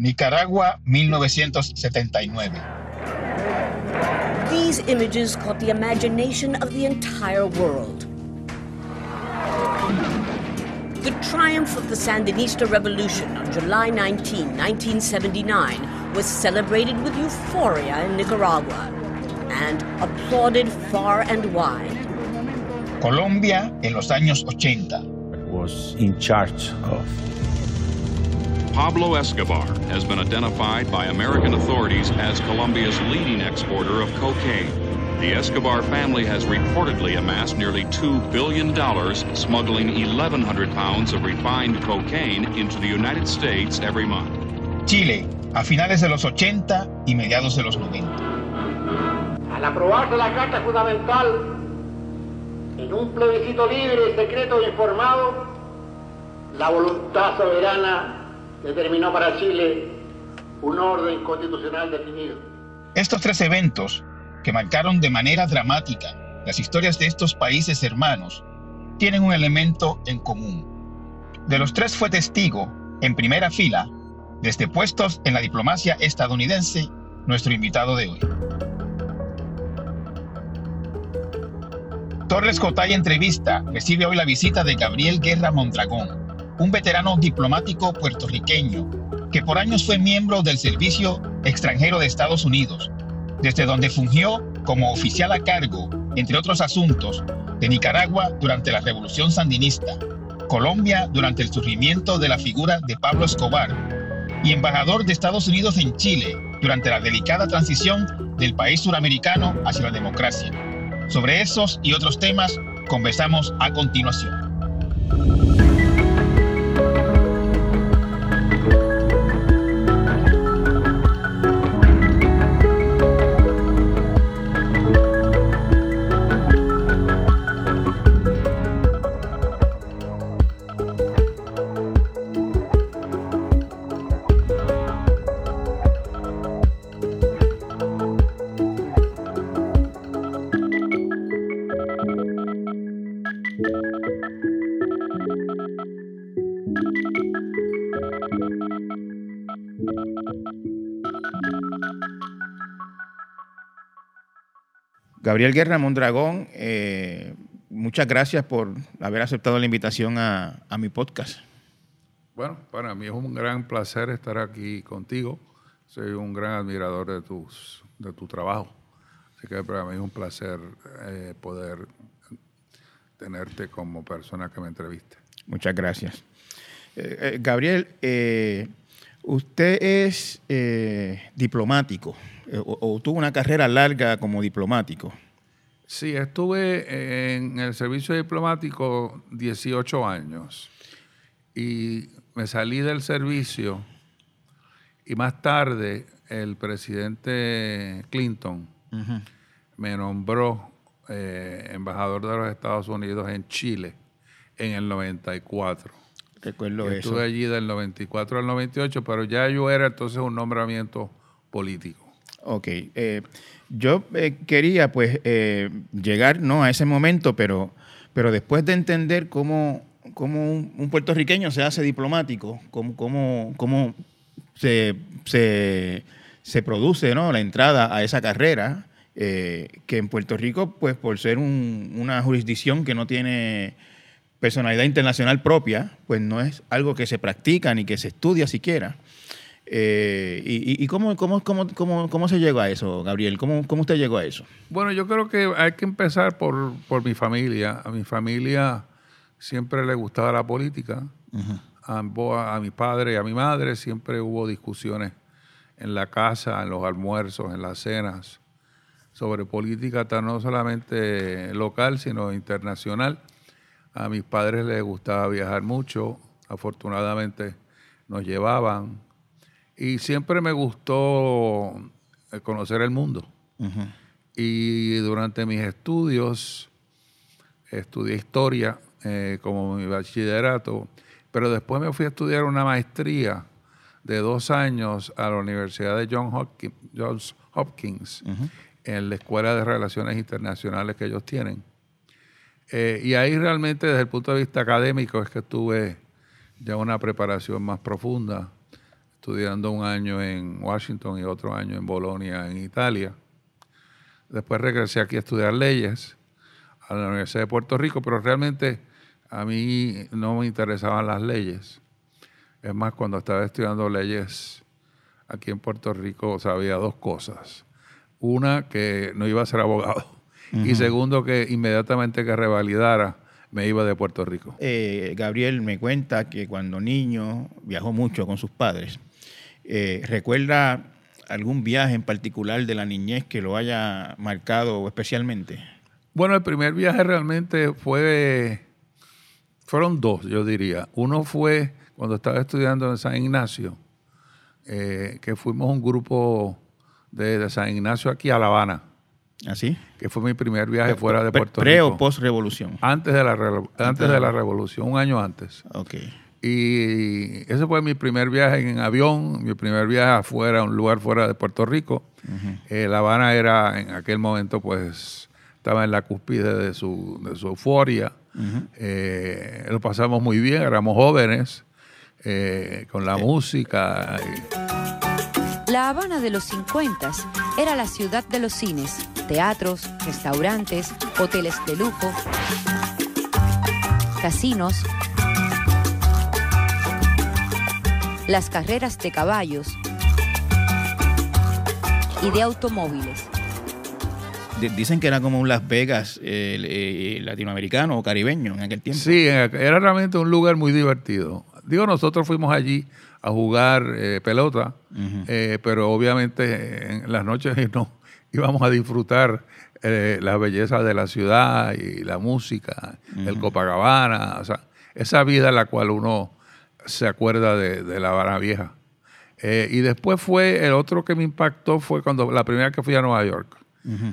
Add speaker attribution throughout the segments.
Speaker 1: Nicaragua, 1979.
Speaker 2: These images caught the imagination of the entire world. The triumph of the Sandinista Revolution on July 19, 1979 was celebrated with euphoria in Nicaragua and applauded far and wide.
Speaker 1: Colombia en los años 80.
Speaker 3: Was in charge of
Speaker 4: Pablo Escobar has been identified by American authorities as Colombia's leading exporter of cocaine. The Escobar family has reportedly amassed nearly $2 billion smuggling 1,100 pounds of refined cocaine into the United States every month.
Speaker 1: Chile, a finales de los 80 y mediados de los 90.
Speaker 5: Al aprobarse la Carta Fundamental en un plebiscito libre, secreto e informado, la voluntad soberana determinó para Chile un orden constitucional definido.
Speaker 1: Estos tres eventos, que marcaron de manera dramática las historias de estos países hermanos, tienen un elemento en común. De los tres fue testigo, en primera fila, desde puestos en la diplomacia estadounidense, nuestro invitado de hoy. Torres Cotay Entrevista recibe hoy la visita de Gabriel Guerra Mondragón, un veterano diplomático puertorriqueño que por años fue miembro del Servicio Extranjero de Estados Unidos, desde donde fungió como oficial a cargo, entre otros asuntos, de Nicaragua durante la Revolución Sandinista, Colombia durante el surgimiento de la figura de Pablo Escobar y embajador de Estados Unidos en Chile durante la delicada transición del país suramericano hacia la democracia. Sobre esos y otros temas conversamos a continuación. Gabriel Guerra Mondragón, eh, muchas gracias por haber aceptado la invitación a, mi podcast.
Speaker 6: Bueno, para mí es un gran placer estar aquí contigo. Soy un gran admirador de, tus, de tu trabajo. Así que para mí es un placer eh, poder tenerte como persona que me entreviste.
Speaker 1: Muchas gracias. Eh, Gabriel, usted es diplomático. O, tuvo una carrera larga como diplomático.
Speaker 6: Sí, estuve en el servicio diplomático 18 años y me salí del servicio y más tarde el presidente Clinton me nombró eh, embajador de los Estados Unidos en Chile en el 94.
Speaker 1: Recuerdo eso.
Speaker 6: Estuve allí del 94 al 98, pero ya yo era entonces un nombramiento político.
Speaker 1: Ok. Eh, yo eh, quería pues eh, llegar no a ese momento, pero, pero después de entender cómo, cómo un, puertorriqueño se hace diplomático, cómo, cómo, cómo se, se, produce ¿no? la entrada a esa carrera, que en Puerto Rico, pues por ser una jurisdicción que no tiene personalidad internacional propia, pues no es algo que se practica ni que se estudia siquiera. Eh, y, cómo, cómo, cómo, cómo, se llegó a eso, Gabriel? ¿Cómo, ¿Cómo usted llegó a eso?
Speaker 6: Bueno, yo creo que hay que empezar por, por mi familia. A mi familia siempre le gustaba la política. a, a, mi padre y a mi madre siempre hubo discusiones en la casa, en los almuerzos, en las cenas, sobre política no solamente local, sino internacional. A mis padres les gustaba viajar mucho. Afortunadamente nos llevaban y siempre me gustó eh, conocer el mundo. Y durante mis estudios, estudié historia eh, como mi bachillerato, pero después me fui a estudiar una maestría de dos años a la Universidad de Johns Hopkins, en la Escuela de Relaciones Internacionales que ellos tienen. Eh, y ahí realmente desde el punto de vista académico es que tuve ya una preparación más profunda estudiando un año en Washington y otro año en Bolonia, en Italia. Después regresé aquí a estudiar leyes a la Universidad de Puerto Rico, pero realmente a mí no me interesaban las leyes. Es más, cuando estaba estudiando leyes aquí en Puerto Rico sabía dos cosas. Una, que no iba a ser abogado. Y segundo, que inmediatamente que revalidara, me iba de Puerto Rico.
Speaker 1: Eh, Gabriel me cuenta que cuando niño viajó mucho con sus padres. Eh, ¿Recuerda algún viaje en particular de la niñez que lo haya marcado especialmente?
Speaker 6: Bueno, el primer viaje realmente fue, fueron dos, yo diría. Uno fue cuando estaba estudiando en San Ignacio, eh, que fuimos un grupo de, de San Ignacio aquí a La Habana.
Speaker 1: ¿Así?
Speaker 6: que fue mi primer viaje fuera de
Speaker 1: Pre-
Speaker 6: Puerto
Speaker 1: ¿Pre
Speaker 6: Rico.
Speaker 1: o post revolución?
Speaker 6: Antes de la antes de la revolución, un año antes.
Speaker 1: Ok.
Speaker 6: Y ese fue mi primer viaje en avión, mi primer viaje afuera, a un lugar fuera de Puerto Rico. Eh, la Habana era, en aquel momento, pues, estaba en la cúspide de su, de su euforia. Eh, lo pasamos muy bien, éramos jóvenes, eh, con la música. y-
Speaker 7: La Habana de los 50 era la ciudad de los cines, teatros, restaurantes, hoteles de lujo, casinos, las carreras de caballos y de automóviles.
Speaker 1: D- Dicen que era como un Las Vegas eh, eh, latinoamericano o caribeño en aquel tiempo.
Speaker 6: Sí, era realmente un lugar muy divertido. Digo, nosotros fuimos allí a jugar eh, pelota, eh, pero obviamente en las noches no íbamos a disfrutar eh, la belleza de la ciudad y la música, el Copacabana, o sea, esa vida en la cual uno se acuerda de, de la Habana Vieja. Eh, y después fue, el otro que me impactó fue cuando la primera que fui a Nueva York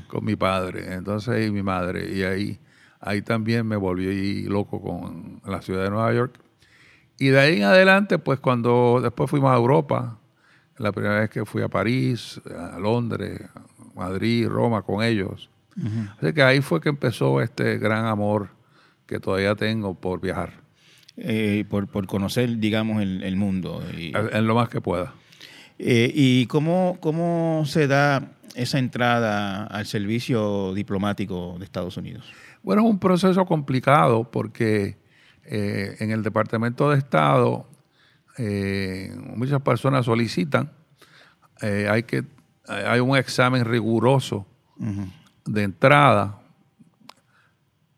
Speaker 6: con mi padre, entonces y mi madre, y ahí, ahí también me volví loco con la ciudad de Nueva York. Y de ahí en adelante, pues cuando después fuimos a Europa, la primera vez que fui a París, a Londres, a Madrid, Roma con ellos. Así que ahí fue que empezó este gran amor que todavía tengo por viajar,
Speaker 1: Eh, por, por conocer, digamos, el, el mundo. Y,
Speaker 6: en lo más que pueda.
Speaker 1: eh, ¿y cómo, cómo se da esa entrada al servicio diplomático de Estados Unidos?
Speaker 6: Bueno, es un proceso complicado porque eh, en el Departamento de Estado eh, muchas personas solicitan, hay, que, hay un examen riguroso de entrada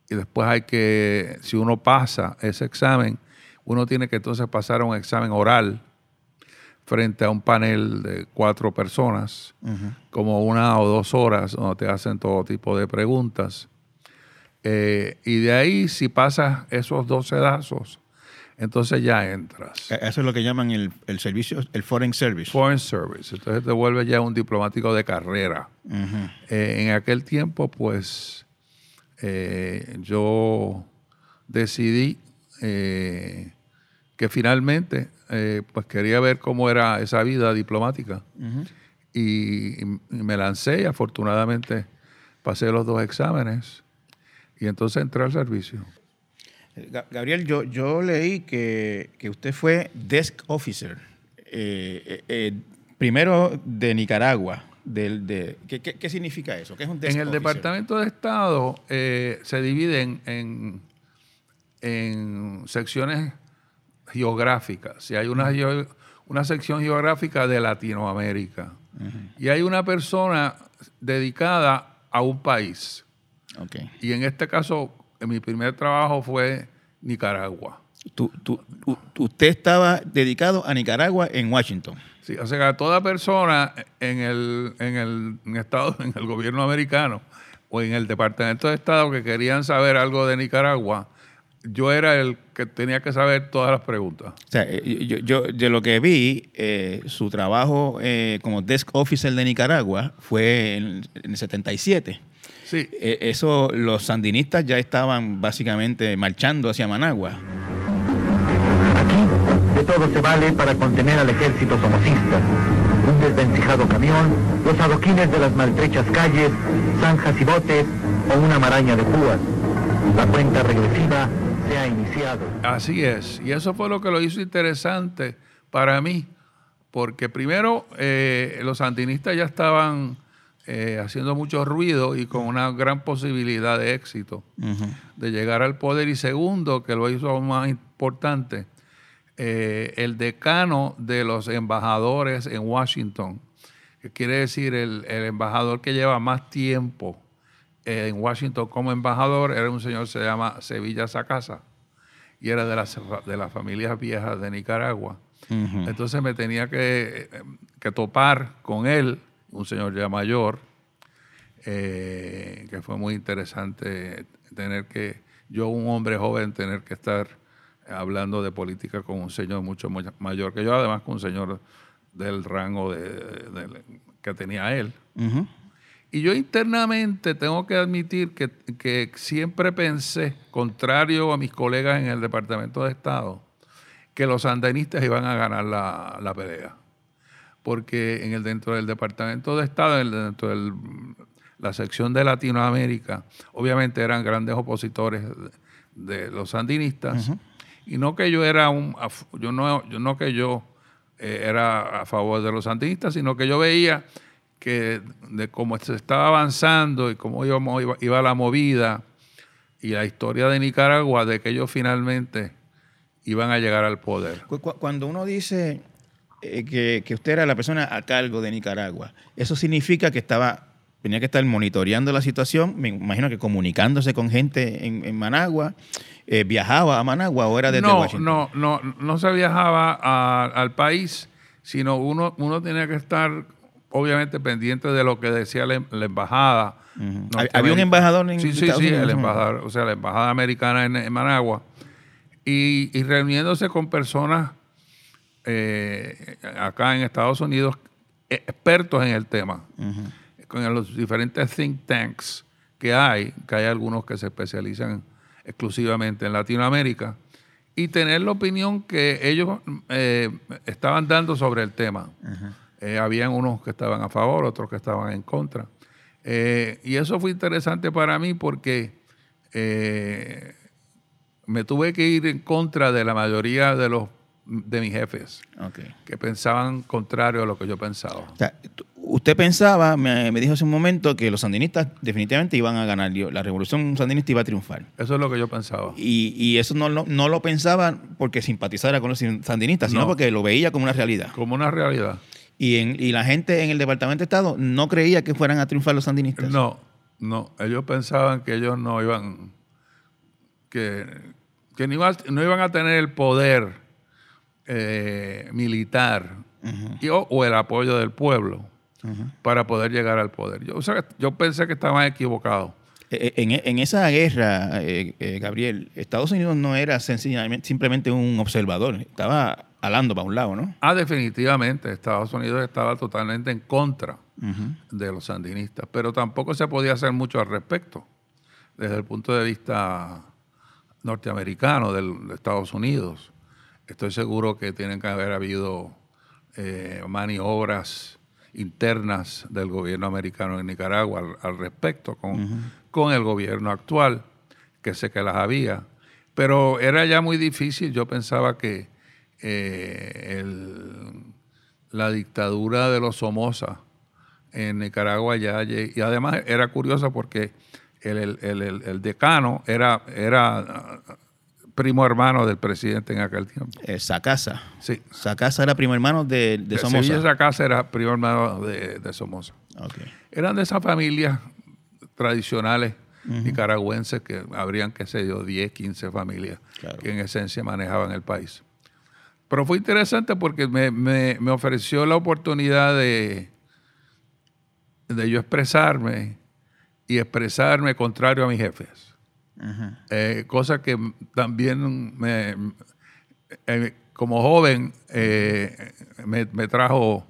Speaker 6: y después hay que, si uno pasa ese examen, uno tiene que entonces pasar a un examen oral frente a un panel de cuatro personas, como una o dos horas, donde te hacen todo tipo de preguntas. Eh, y de ahí, si pasas esos dos sedazos, entonces ya entras.
Speaker 1: Eh, Eso es lo que llaman el, el servicio, el Foreign Service.
Speaker 6: Foreign Service. Entonces te vuelves ya un diplomático de carrera. Eh, en aquel tiempo, pues, eh, yo decidí eh, que finalmente, eh, pues quería ver cómo era esa vida diplomática. y, y me lancé y afortunadamente pasé los dos exámenes y entonces entré al servicio.
Speaker 1: Ga- Gabriel, yo, yo leí que, que usted fue desk officer, eh, primero de Nicaragua. Del, de, ¿qué, qué, qué significa eso? ¿Qué es un desk
Speaker 6: En el
Speaker 1: officer?
Speaker 6: Departamento de Estado eh, se dividen en, en secciones geográficas. Y hay una, una sección geográfica de Latinoamérica. Y hay una persona dedicada a un país.
Speaker 1: Ok.
Speaker 6: Y en este caso, en mi primer trabajo fue Nicaragua.
Speaker 1: Tú- tú- usted estaba dedicado a Nicaragua en Washington.
Speaker 6: Sí, o sea, toda persona en el, en el en estado, en el gobierno americano o en el Departamento de Estado que querían saber algo de Nicaragua, yo era el que tenía que saber todas las preguntas.
Speaker 1: O sea, eh, yo, yo lo que vi, eh, su trabajo eh, como desk officer de Nicaragua fue en, en el 77.
Speaker 6: Sí,
Speaker 1: Eh, eso, los sandinistas ya estaban básicamente marchando hacia Managua.
Speaker 8: De todo se vale para contener al ejército somocista. Un desvencijado camión, los adoquines de las maltrechas calles, zanjas y botes o una maraña de púas. La cuenta regresiva se ha iniciado.
Speaker 6: así es. Y eso fue lo que lo hizo interesante para mí, porque primero eh, los sandinistas ya estaban eh, haciendo mucho ruido y con una gran posibilidad de éxito de llegar al poder. Y segundo, que lo hizo aún más importante, eh, el decano de los embajadores en Washington, que quiere decir el, el embajador que lleva más tiempo eh, en Washington como embajador, era un señor que se llama Sevilla Sacasa y era de las, de las familias viejas de Nicaragua. Entonces me tenía que, que topar con él, un señor ya mayor, eh, que fue muy interesante tener que, yo un hombre joven, tener que estar hablando de política con un señor mucho mayor que yo, además con un señor del rango de, de- que tenía él. Y yo internamente tengo que admitir que, que siempre pensé, contrario a mis colegas en el Departamento de Estado, que los sandinistas iban a ganar la, la pelea. Porque en el, dentro del Departamento de Estado, en el- dentro de la sección de Latinoamérica, obviamente eran grandes opositores de, de los sandinistas. Y no que yo era un, yo no, yo no que yo eh, era a favor de los sandinistas, sino que yo veía que de cómo se estaba avanzando y cómo iba, la movida y la historia de Nicaragua, de que ellos finalmente iban a llegar al poder.
Speaker 1: Cu- cu- Cuando uno dice eh, que, que usted era la persona a cargo de Nicaragua, eso significa que estaba, tenía que estar monitoreando la situación, me imagino que comunicándose con gente en, en Managua, eh, viajaba a Managua o era desde
Speaker 6: no,
Speaker 1: Washington.
Speaker 6: no, no, no se viajaba a- al país, sino uno, uno tenía que estar obviamente pendiente de lo que decía la, em- la embajada.
Speaker 1: Hab- había un embajador en
Speaker 6: Sí, sí,
Speaker 1: Estados
Speaker 6: sí,
Speaker 1: Unidos,
Speaker 6: el embajador, o sea, la embajada americana en, en Managua. Y, y reuniéndose con personas eh, acá en Estados Unidos, expertos en el tema, con los diferentes think tanks que hay, que hay algunos que se especializan exclusivamente en Latinoamérica, y tener la opinión que ellos eh, estaban dando sobre el tema. Eh, habían unos que estaban a favor, otros que estaban en contra. Eh, y eso fue interesante para mí porque me tuve que ir en contra de la mayoría de los de mis jefes que pensaban contrario a lo que yo pensaba.
Speaker 1: O sea, tú- usted pensaba, me, me dijo hace un momento, que los sandinistas definitivamente iban a ganar, la revolución sandinista iba a triunfar.
Speaker 6: Eso es lo que yo pensaba.
Speaker 1: Y, y eso no, lo- no lo pensaba porque simpatizara con los sandinistas, sino
Speaker 6: No.
Speaker 1: porque lo veía como una realidad.
Speaker 6: Como una realidad.
Speaker 1: Y, en, y la gente en el Departamento de Estado no creía que fueran a triunfar los sandinistas.
Speaker 6: No, no. Ellos pensaban que ellos no iban, que, que no, iba- no iban a tener el poder eh, militar y- o, o el apoyo del pueblo para poder llegar al poder. Yo, o sea, yo pensé que estaban equivocados.
Speaker 1: Eh, En, en esa guerra, eh, eh, Gabriel, Estados Unidos no era sencillamente, simplemente un observador, estaba alando para un lado, ¿no?
Speaker 6: Ah, definitivamente, Estados Unidos estaba totalmente en contra de los sandinistas, pero tampoco se podía hacer mucho al respecto desde el punto de vista norteamericano del- de Estados Unidos. Estoy seguro que tienen que haber habido eh, maniobras internas del gobierno americano en Nicaragua al, al respecto con, con el gobierno actual, que sé que las había, pero era ya muy difícil. Yo pensaba que eh, el- la dictadura de los Somoza en Nicaragua ya, y además era curioso porque el, el- el- decano era, era primo hermano del presidente en aquel tiempo.
Speaker 1: Eh, Sacasa.
Speaker 6: Sí.
Speaker 1: Sacasa era primo hermano de, Somoza.
Speaker 6: Sevilla Sacasa era primo hermano de, de Somoza.
Speaker 1: Ok.
Speaker 6: Eran de esas familias tradicionales nicaragüenses que habrían, qué sé yo, 10, 15 familias
Speaker 1: Claro.
Speaker 6: que en esencia manejaban el país. Pero fue interesante porque me, me- me ofreció la oportunidad de, de yo expresarme y expresarme contrario a mis jefes. Eh, cosa que también me, eh, como joven eh, me, me trajo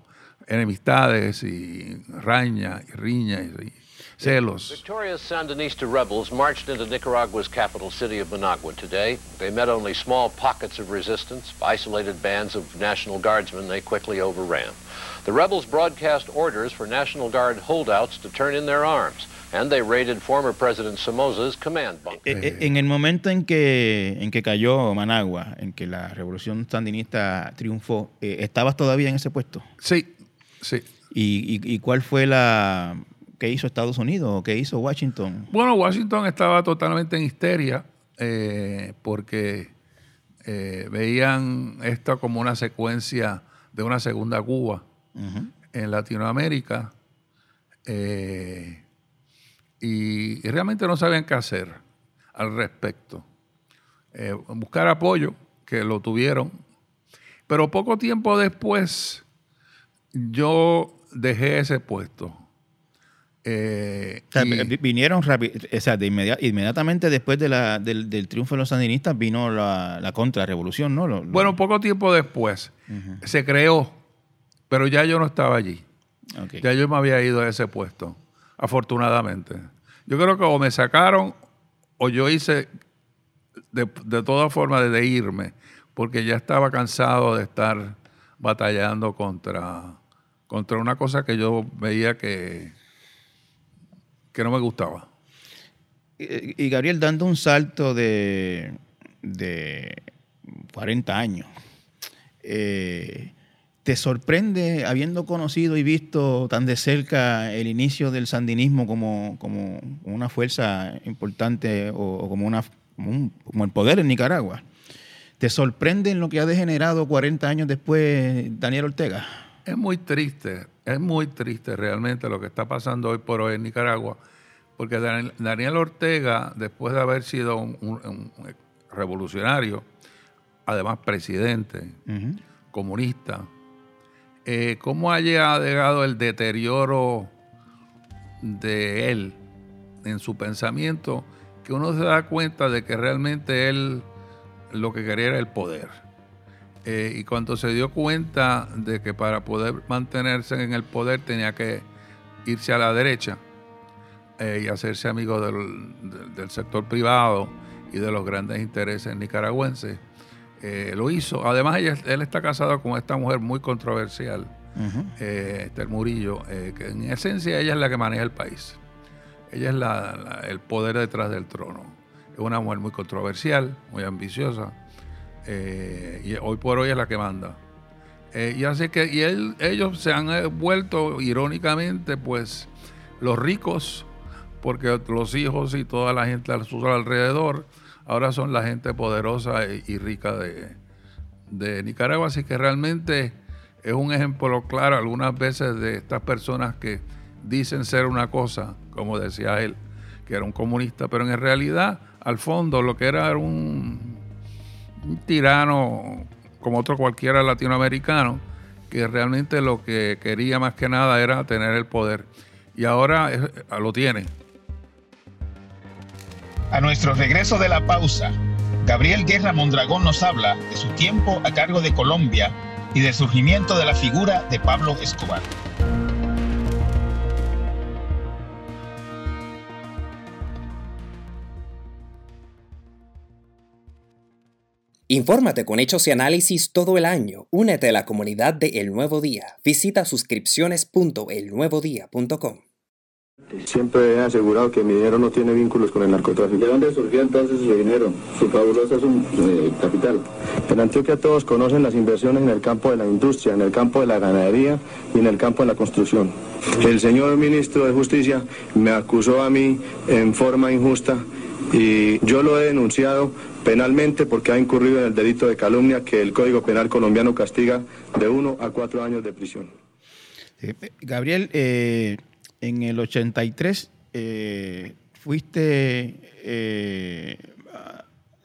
Speaker 6: enemistades y raña y riña y, y celos.
Speaker 9: Victorious Sandinista rebels marched into Nicaragua's capital city of Managua today. They met only small pockets of resistance, isolated bands of National Guardsmen they quickly overran. The rebels broadcast orders for National Guard holdouts to turn in their arms. And they raided former President Somoza's command bunker.
Speaker 1: Eh, eh, En el momento en que, en que cayó Managua, en que la revolución sandinista triunfó, eh, ¿estabas todavía en ese puesto?
Speaker 6: Sí, sí.
Speaker 1: ¿Y, y- y cuál fue la... ¿Qué hizo Estados Unidos o qué hizo Washington?
Speaker 6: Bueno, Washington estaba totalmente en histeria eh, porque eh, veían esto como una secuencia de una segunda Cuba en Latinoamérica eh, y, y realmente no sabían qué hacer al respecto. Eh, buscar apoyo, que lo tuvieron, pero poco tiempo después yo dejé ese puesto. Eh,
Speaker 1: O sea,
Speaker 6: y-
Speaker 1: vi- vinieron rápido, o sea, de inmedia- inmediatamente después de la- del, del triunfo de los sandinistas vino la, la contrarrevolución, ¿no? Lo- lo-
Speaker 6: Bueno, poco tiempo después se creó, pero ya yo no estaba allí. Ya yo me había ido a ese puesto, afortunadamente. Yo creo que o me sacaron o yo hice de, de todas formas de irme, porque ya estaba cansado de estar batallando contra, contra una cosa que yo veía que, que no me gustaba.
Speaker 1: Y, y Gabriel, dando un salto de, de 40 años, eh, ¿te sorprende, habiendo conocido y visto tan de cerca el inicio del sandinismo como, como una fuerza importante o, o como, una, como, un- como el poder en Nicaragua? ¿Te sorprende en lo que ha degenerado 40 años después Daniel Ortega?
Speaker 6: Es muy triste, es muy triste realmente lo que está pasando hoy por hoy en Nicaragua, porque Daniel, Ortega, después de haber sido un, un- un revolucionario, además presidente, comunista, eh, ¿cómo ha llegado el deterioro de él en su pensamiento que uno se da cuenta de que realmente él lo que quería era el poder? Eh, y cuando se dio cuenta de que para poder mantenerse en el poder tenía que irse a la derecha eh, y hacerse amigo del, sector privado y de los grandes intereses nicaragüenses, eh, lo hizo. Además, ella- él está casado con esta mujer muy controversial, eh, Esther Murillo, eh, que en esencia ella es la que maneja el país. Ella es la- la- el poder detrás del trono. Es una mujer muy controversial, muy ambiciosa, y hoy por hoy es la que manda. Y así que y él- ellos se han vuelto, irónicamente, pues los ricos, porque los hijos y toda la gente a alrededor ahora son la gente poderosa y, rica de, Nicaragua. Así que realmente es un ejemplo claro algunas veces de estas personas que dicen ser una cosa, como decía él, que era un comunista, pero en realidad, al fondo, lo que era era un, un tirano como otro cualquiera latinoamericano, que realmente lo que quería más que nada era tener el poder. Y ahora lo tiene.
Speaker 10: A nuestro regreso de la pausa, Gabriel Guerra Mondragón nos habla de su tiempo a cargo de Colombia y del surgimiento de la figura de Pablo Escobar.
Speaker 11: Infórmate con hechos y análisis todo el año. Únete a la comunidad de El Nuevo Día. Visita suscripciones.elnuevodía.com.
Speaker 12: Siempre he asegurado que mi dinero no tiene vínculos con el narcotráfico. ¿De dónde surgió entonces su dinero? Su fabuloso sum- eh, capital. En Antioquia todos conocen las inversiones en el campo de la industria, en el campo de la ganadería y en el campo de la construcción. El señor ministro de Justicia me acusó a mí en forma injusta y yo lo he denunciado penalmente porque ha incurrido en el delito de calumnia que el Código Penal colombiano castiga de uno a cuatro años de prisión.
Speaker 1: Gabriel, eh, en el 83 eh, fuiste eh,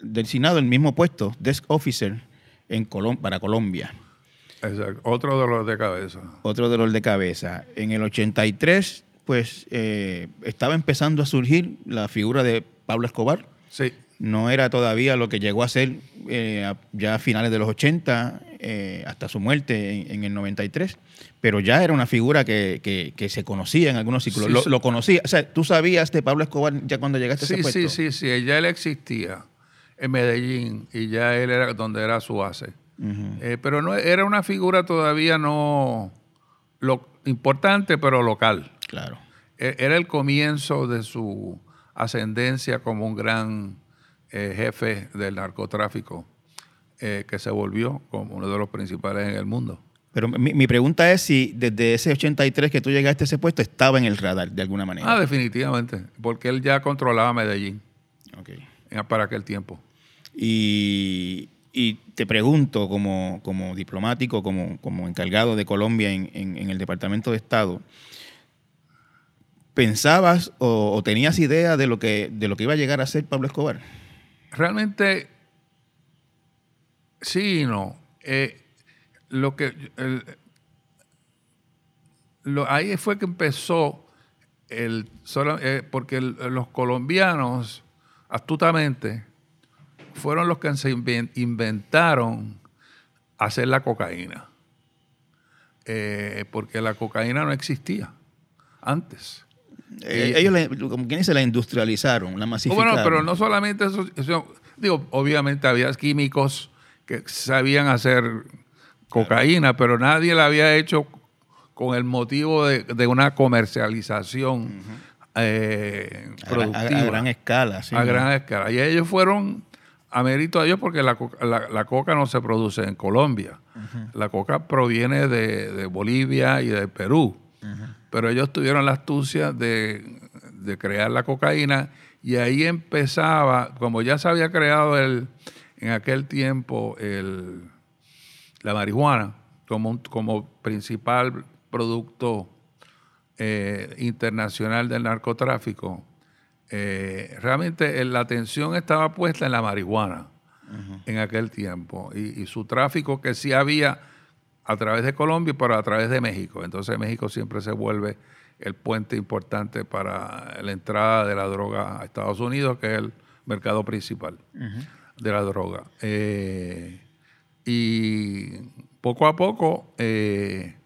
Speaker 1: del Senado, el mismo puesto, desk officer en Colom- para Colombia.
Speaker 6: Exacto. Otro dolor de cabeza.
Speaker 1: Otro dolor de cabeza. En el 83, pues eh, estaba empezando a surgir la figura de Pablo Escobar.
Speaker 6: Sí.
Speaker 1: No era todavía lo que llegó a ser eh, ya a finales de los 80, eh, hasta su muerte en, en el 93, pero ya era una figura que, que- que se conocía en algunos círculos.
Speaker 6: Sí,
Speaker 1: lo, conocía, o sea, tú sabías de Pablo Escobar ya cuando llegaste a
Speaker 6: Sí,
Speaker 1: ese puesto.
Speaker 6: sí, sí, sí. Ya él existía en Medellín y ya él era donde era su base. Eh, pero no era una figura todavía no lo, importante, pero local.
Speaker 1: Claro.
Speaker 6: e- era el comienzo de su ascendencia como un gran eh, jefe del narcotráfico, eh, que se volvió como uno de los principales en el mundo.
Speaker 1: Pero mi, mi pregunta es si desde ese 83 que tú llegaste a ese puesto estaba en el radar de alguna manera.
Speaker 6: Ah, definitivamente, porque él ya controlaba Medellín
Speaker 1: Ok.
Speaker 6: eh, para aquel tiempo.
Speaker 1: Y, y te pregunto, como, como diplomático, como, como encargado de Colombia en, en- en el Departamento de Estado, ¿pensabas o, o tenías idea de lo, que, de lo que iba a llegar a ser Pablo Escobar?
Speaker 6: Realmente, sí y no. Eh, lo que el- lo- ahí fue que empezó el solo- eh, porque el- los colombianos astutamente fueron los que se inven- inventaron hacer la cocaína. Eh, porque la cocaína no existía antes.
Speaker 1: Eh, ellos, le- como quien dice, la industrializaron, la masificaron.
Speaker 6: bueno, pero no solamente eso, eso- digo, obviamente había químicos que sabían hacer cocaína, pero nadie la había hecho con el motivo de, de una comercialización eh,
Speaker 1: A, a-
Speaker 6: productiva.
Speaker 1: a gran escala. sí,
Speaker 6: a
Speaker 1: ¿no?
Speaker 6: gran escala. Y ellos fueron a mérito de ellos porque la, la- la coca no se produce en Colombia. La coca proviene de, de Bolivia y de Perú. Pero ellos tuvieron la astucia de, de crear la cocaína y ahí empezaba, como ya se había creado el, en aquel tiempo el, la marihuana como, un- como principal producto eh, internacional del narcotráfico, eh, realmente eh, la atención estaba puesta en la marihuana en aquel tiempo y, y su tráfico que sí había a través de Colombia, pero a través de México. Entonces México siempre se vuelve el puente importante para la entrada de la droga a Estados Unidos, que es el mercado principal de la droga. Eh, y poco a poco eh,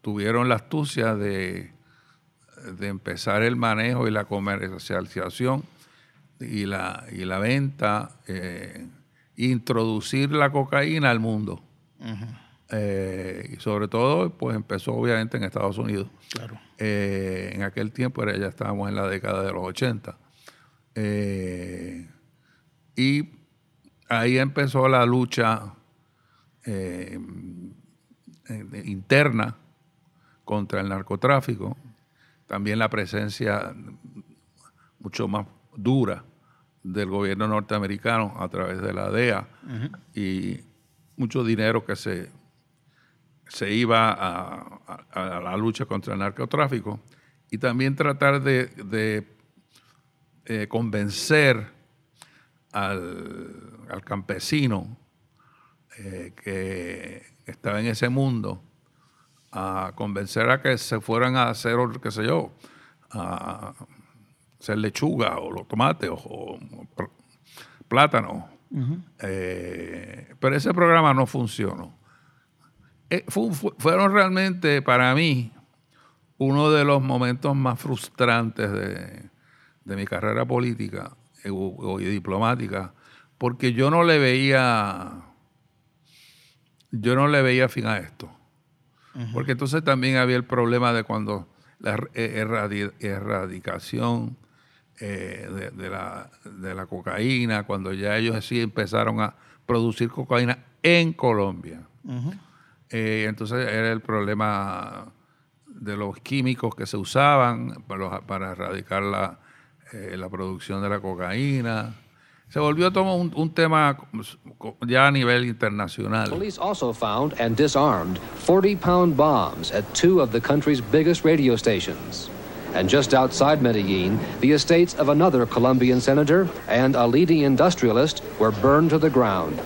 Speaker 6: tuvieron la astucia de, de empezar el manejo y la comercialización y la, y la venta, eh, introducir la cocaína al mundo. Eh, y sobre todo, pues empezó obviamente en Estados Unidos.
Speaker 1: Claro.
Speaker 6: En aquel tiempo ya estábamos en la década de los 80. Eh, y ahí empezó la lucha eh, interna contra el narcotráfico, también la presencia mucho más dura del gobierno norteamericano a través de la DEA y mucho dinero que se, se iba a, a- a la lucha contra el narcotráfico y también tratar de, de, eh, convencer al, al campesino eh, que estaba en ese mundo a convencer a que se fueran a hacer, qué sé yo, a hacer lechuga o los tomates o, o plátano. Eh, pero ese programa no funcionó. Eh, fu- fu- fueron realmente para mí uno de los momentos más frustrantes de, de mi carrera política o- o diplomática, porque yo no le veía, yo no le veía fin a esto. Porque entonces también había el problema de cuando la erradi- erradicación eh, de, de la, de la cocaína, cuando ya ellos sí empezaron a producir cocaína en Colombia. Eh, entonces era el problema de los químicos que se usaban para, para erradicar la, eh, la producción de la cocaína. Se volvió todo un, un tema ya a nivel internacional.
Speaker 9: Police also found and disarmed 40 pound bombs at two of the country's biggest radio stations. And just outside Medellin, the estates of another Colombian senator and a leading industrialist were burned to the ground.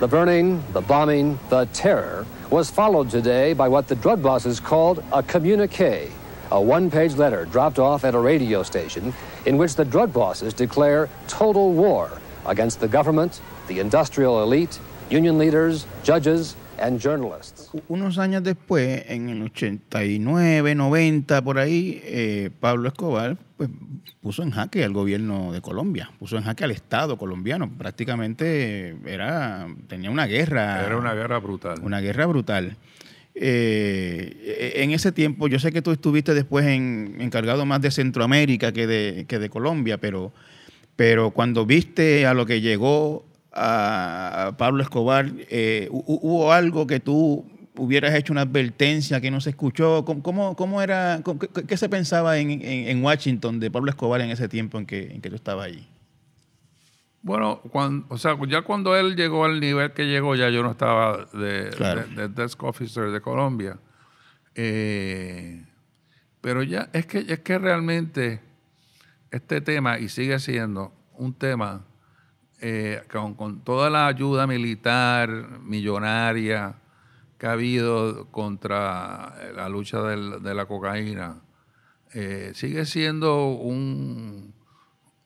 Speaker 9: The burning, the bombing, the terror was followed today by what the drug bosses called a communique, a one page letter dropped off at a radio station in which the drug bosses declare total war against the government, the industrial elite, union leaders, judges, and journalists.
Speaker 1: Unos años después, en el 89, 90, por ahí, eh, Pablo Escobar pues, puso en jaque al gobierno de Colombia, puso en jaque al Estado colombiano. Prácticamente era, tenía una guerra.
Speaker 6: Era una guerra brutal.
Speaker 1: Una guerra brutal. Eh, en ese tiempo, yo sé que tú estuviste después en, encargado más de Centroamérica que de, Colombia, pero, cuando viste a lo que llegó a Pablo Escobar, eh, ¿hubo algo que tú hubieras hecho una advertencia que no se escuchó? ¿Cómo, era, qué, se pensaba en, Washington de Pablo Escobar en ese tiempo en que, que tú estabas allí?
Speaker 6: Bueno, cuando, o sea, ya cuando él llegó al nivel que llegó, ya yo no estaba de, desk officer de Colombia. Eh, pero ya es que, es que realmente este tema, y sigue siendo un tema eh, con, toda la ayuda militar, millonaria que ha habido contra la lucha de la cocaína, eh, sigue siendo un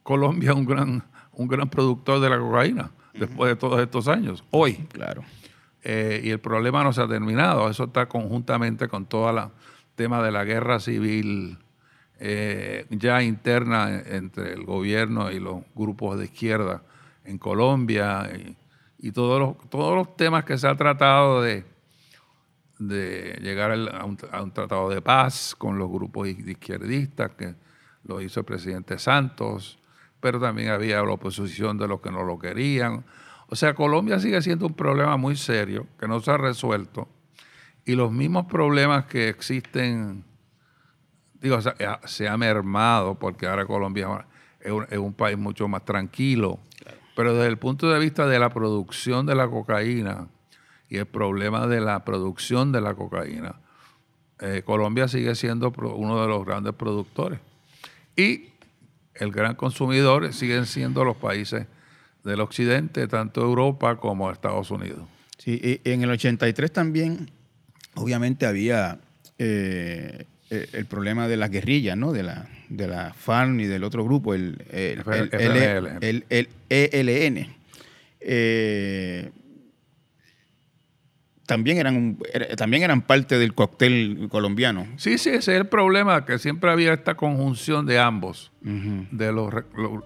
Speaker 6: Colombia un gran un gran productor de la cocaína después de todos estos años, hoy.
Speaker 1: Claro.
Speaker 6: Eh, y el problema no se ha terminado, eso está conjuntamente con todo el tema de la guerra civil eh, ya interna entre el gobierno y los grupos de izquierda en Colombia y, todos, los, todos los temas que se ha tratado de, de llegar a, un, a, un, tratado de paz con los grupos izquierdistas, que lo hizo el presidente Santos, pero también había la oposición de los que no lo querían. O sea, Colombia sigue siendo un problema muy serio que no se ha resuelto y los mismos problemas que existen, digo, se ha mermado porque ahora Colombia es un, país mucho más tranquilo, pero desde el punto de vista de la producción de la cocaína y el problema de la producción de la cocaína, eh, Colombia sigue siendo uno de los grandes productores. Y el gran consumidor siguen siendo los países del occidente, tanto Europa como Estados Unidos.
Speaker 1: Sí, en el 83 también, obviamente, había eh, eh, el problema de las guerrillas, ¿no? De la, de la FARC y del otro grupo, el, el, el, el ELN. Eh, también eran, también eran parte del cóctel colombiano.
Speaker 6: Sí, sí, ese es el problema, que siempre había esta conjunción de ambos, de los,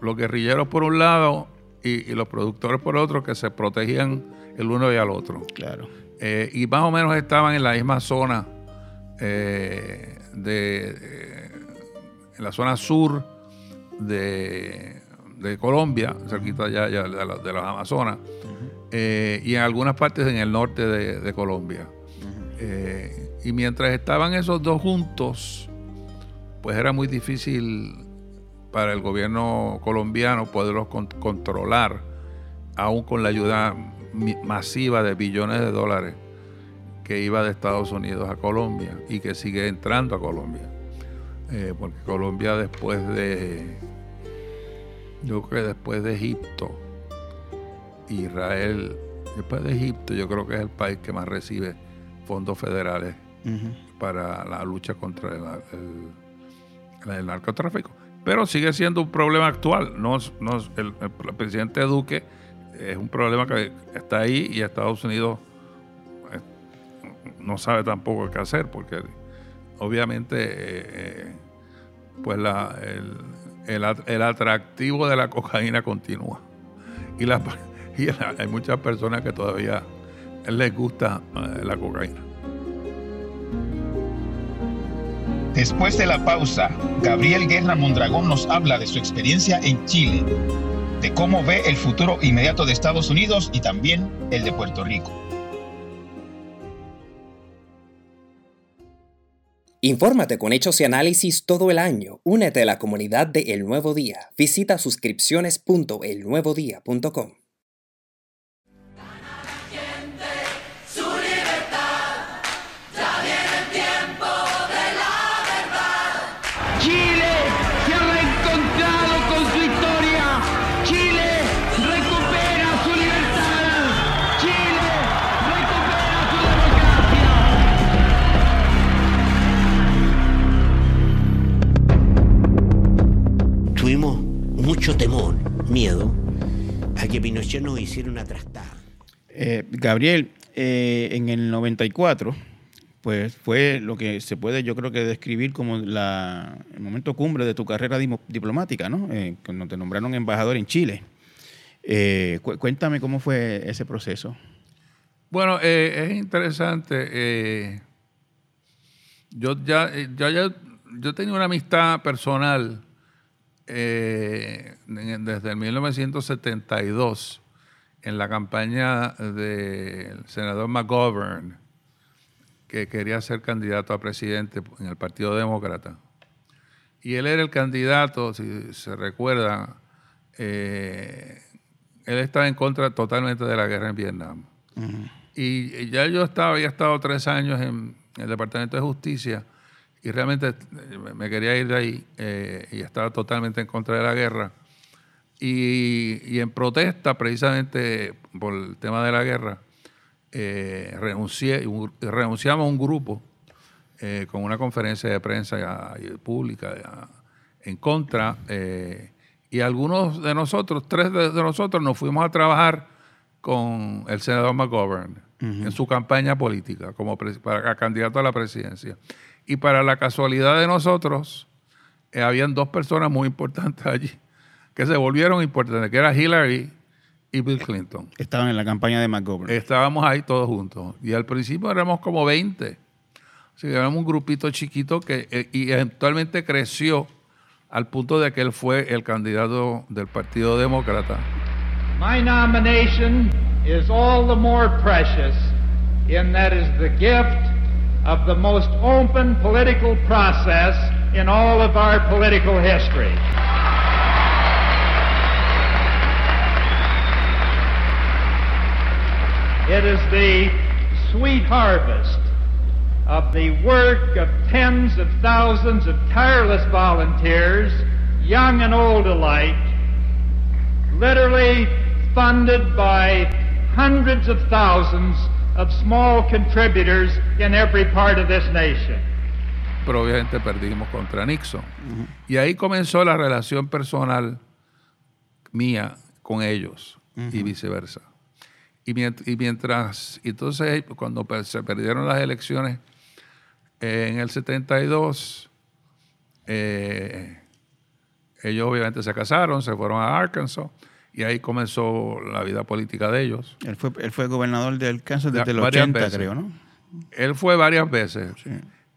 Speaker 6: los, guerrilleros por un lado y, los productores por otro, que se protegían el uno y al otro.
Speaker 1: Claro.
Speaker 6: Eh, y más o menos estaban en la misma zona eh, de, eh, en la zona sur de, Colombia, cerquita ya, de, las Amazonas. Eh, y en algunas partes en el norte de, Colombia. Eh, y mientras estaban esos dos juntos, pues era muy difícil para el gobierno colombiano poderlos controlar, aún con la ayuda masiva de billones de dólares que iba de Estados Unidos a Colombia y que sigue entrando a Colombia. Eh, porque Colombia después de, yo creo que después de Egipto, Israel, después de Egipto, yo creo que es el país que más recibe fondos federales para la lucha contra el, narcotráfico. Pero sigue siendo un problema actual. No, no el, presidente Duque es un problema que está ahí y Estados Unidos eh, no sabe tampoco qué hacer porque obviamente eh, pues la, el, el, atractivo de la cocaína continúa. Y la, y hay muchas personas que todavía les gusta eh, la cocaína.
Speaker 10: Después de la pausa, Gabriel Guerra Mondragón nos habla de su experiencia en Chile, de cómo ve el futuro inmediato de Estados Unidos y también el de Puerto Rico.
Speaker 11: Infórmate con hechos y análisis todo el año. Únete a la comunidad de El Nuevo Día. Visita suscripciones.elnuevodía.com.
Speaker 13: mucho temor, miedo, a que Pinochet nos hiciera una trastada.
Speaker 1: Eh, Gabriel, eh, en el 94, pues fue lo que se puede, yo creo que describir como la, el momento cumbre de tu carrera diplomática, ¿no? Eh, cuando te nombraron embajador en Chile. cuéntame cómo fue ese proceso.
Speaker 6: Bueno, es interesante. Yo ya, eh, ya, ya- yo tenía una amistad personal eh, desde el 1972 en la campaña del senador McGovern, que quería ser candidato a presidente en el Partido Demócrata. Y él era el candidato, si se recuerda, eh, él estaba en contra totalmente de la guerra en Vietnam. Y ya yo estaba, había estado tres años en el Departamento de Justicia y realmente eh, me- quería ir de ahí eh, y estaba totalmente en contra de la guerra. Y, y en protesta, precisamente por el tema de la guerra, eh, renuncié, un- renunciamos a un grupo eh, con una conferencia de prensa pública en contra. y algunos de nosotros, tres de, de nosotros, nos fuimos a trabajar con el senador McGovern en su campaña política como para, candidato a la presidencia. Y para la casualidad de nosotros, eh, habían dos personas muy importantes allí que se volvieron importantes, que era Hillary y Bill Clinton.
Speaker 1: Estaban en la campaña de McGovern.
Speaker 6: Estábamos ahí todos juntos. Y al principio éramos como 20. Así que éramos un grupito chiquito que eh, y eventualmente creció al punto de que él fue el candidato del Partido Demócrata.
Speaker 14: My nomination is all the more precious in that is the gift of the most open political process in all of our political history. It is the sweet harvest of the work of tens of thousands of tireless volunteers, young and old alike, literally funded by hundreds of thousands of small contributors in every part of this nation.
Speaker 6: pero obviamente perdimos contra Nixon. Y ahí comenzó la relación personal mía con ellos y viceversa. Y mient- y mientras, entonces cuando se perdieron las elecciones eh, en el 72, eh, ellos obviamente se casaron, se fueron a Arkansas y ahí comenzó la vida política de ellos.
Speaker 1: Él fue, él fue gobernador del Kansas desde
Speaker 6: Varias
Speaker 1: 80,
Speaker 6: veces.
Speaker 1: creo, ¿no?
Speaker 6: Él fue varias veces.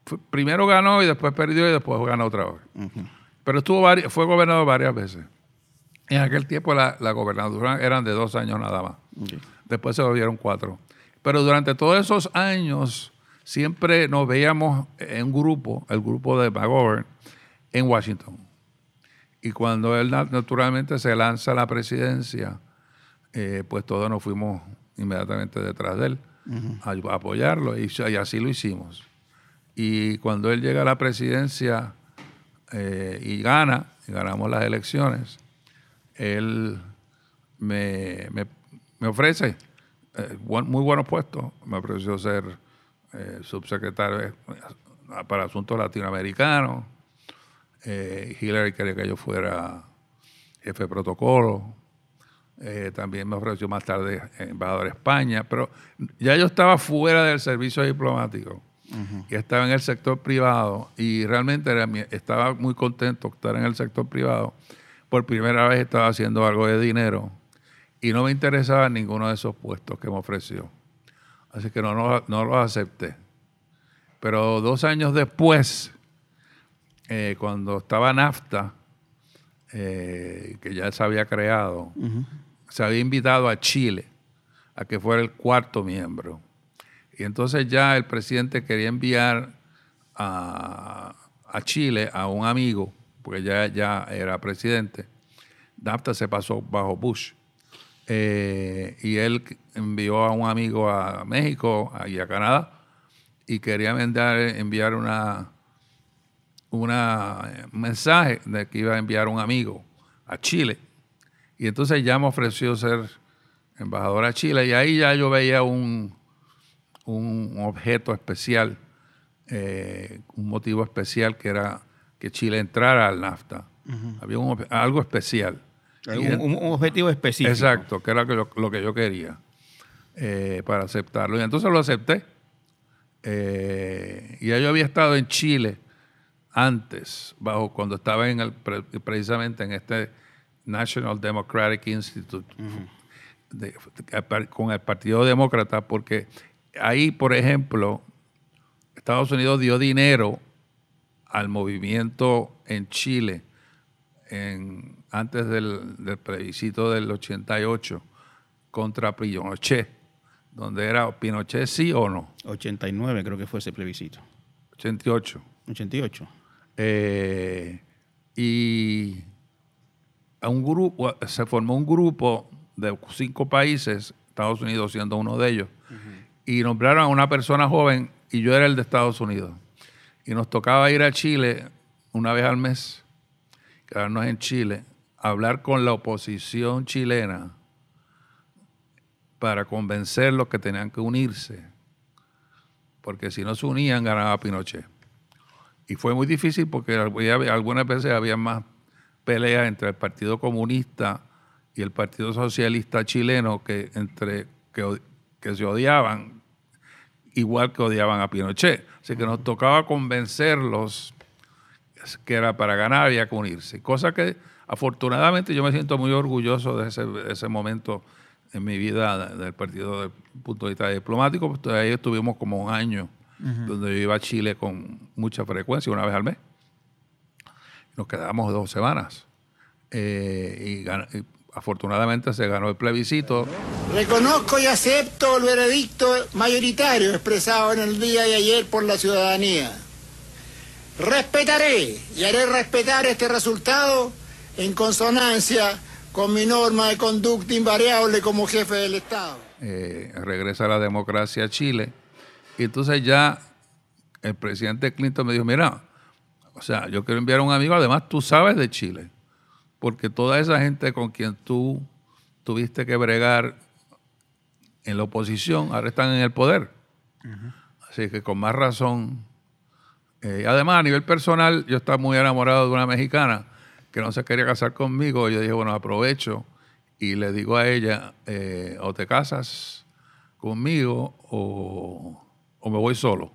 Speaker 6: Fue- primero ganó y después perdió y después ganó otra vez. Pero estuvo vari- fue gobernador varias veces. En aquel tiempo la, la gobernadura eran de dos años nada más. Después se volvieron cuatro. Pero durante todos esos años siempre nos veíamos en un grupo, el grupo de McGovern, en Washington. Y cuando él na- naturalmente se lanza a la presidencia, eh, pues todos nos fuimos inmediatamente detrás de él a, a apoyarlo y, y así lo hicimos. Y cuando él llega a la presidencia eh, y gana, y ganamos las elecciones, él me, me- me ofrece eh, buen- muy buenos puestos. Me ofreció ser subsecretario para asuntos latinoamericanos. Eh, Hillary quería que yo fuera jefe de protocolo. Eh, también me ofreció más tarde embajador a España, pero ya yo estaba fuera del servicio diplomático y estaba en el sector privado y realmente era estaba muy contento de estar en el sector privado. Por primera vez estaba haciendo algo de dinero y no me interesaba ninguno de esos puestos que me ofreció. Así que no, no, no los acepté. Pero dos años después, eh, cuando estaba NAFTA, eh, que ya se había creado, se había invitado a Chile a que fuera el cuarto miembro. Y entonces ya el presidente quería enviar a, a Chile a un amigo, porque ya, ya era presidente. NAFTA se pasó bajo Bush. Eh, y él envió a un amigo a México y a Canadá y quería enviar, enviar una, una eh, un mensaje de que iba a enviar un amigo a Chile. Y entonces ya me ofreció ser embajador a Chile y ahí ya yo veía un, un objeto especial, eh, un motivo especial que era que Chile entrara al NAFTA. Había un algo especial.
Speaker 1: Un,
Speaker 6: Y-
Speaker 1: un- un objetivo específico.
Speaker 6: Exacto, que era lo, lo que yo quería eh, para aceptarlo. Y entonces lo acepté. Eh, y ya yo había estado en Chile antes, bajo cuando estaba en el, pre- precisamente en este National Democratic Institute de- de- con el Partido Demócrata, porque ahí, por ejemplo, Estados Unidos dio dinero al movimiento en Chile en, antes del, del plebiscito del 88 contra Pinochet, donde era Pinochet sí o no.
Speaker 1: 89 creo que fue ese plebiscito.
Speaker 6: 88.
Speaker 1: 88.
Speaker 6: Eh, y a un grupo, se formó un grupo de cinco países, Estados Unidos siendo uno de ellos, y nombraron a una persona joven y yo era el de Estados Unidos. Y nos tocaba ir a Chile una vez al mes, quedarnos en Chile, hablar con la oposición chilena para convencerlos que tenían que unirse, porque si no se unían ganaba Pinochet. Y fue muy difícil porque algunas veces había más peleas entre el Partido Comunista y el Partido Socialista chileno que, entre, que, que se odiaban igual que odiaban a Pinochet. Así que nos tocaba convencerlos que era para ganar había que unirse. Cosa que afortunadamente yo me siento muy orgulloso de ese, de ese momento en mi vida de- del partido desde el punto de vista diplomático. Pues ahí estuvimos como un año Donde yo iba a Chile con mucha frecuencia, una vez al mes. Nos quedamos dos semanas. Eh, y afortunadamente se ganó el plebiscito.
Speaker 5: Reconozco y acepto el veredicto mayoritario expresado en el día de ayer por la ciudadanía. Respetaré y haré respetar este resultado en consonancia con mi norma de conducta invariable como jefe del Estado.
Speaker 6: eh, regresa la democracia a Chile. Y entonces ya el presidente Clinton me dijo, mira, o sea, yo quiero enviar a un amigo, además tú sabes de Chile, porque toda esa gente con quien tú tuviste que bregar en la oposición, ahora están en el poder. Así que con más razón. eh, además, a nivel personal, yo estaba muy enamorado de una mexicana que no se quería casar conmigo. Yo dije, bueno, aprovecho y le digo a ella, eh, o te casas conmigo o, o me voy solo.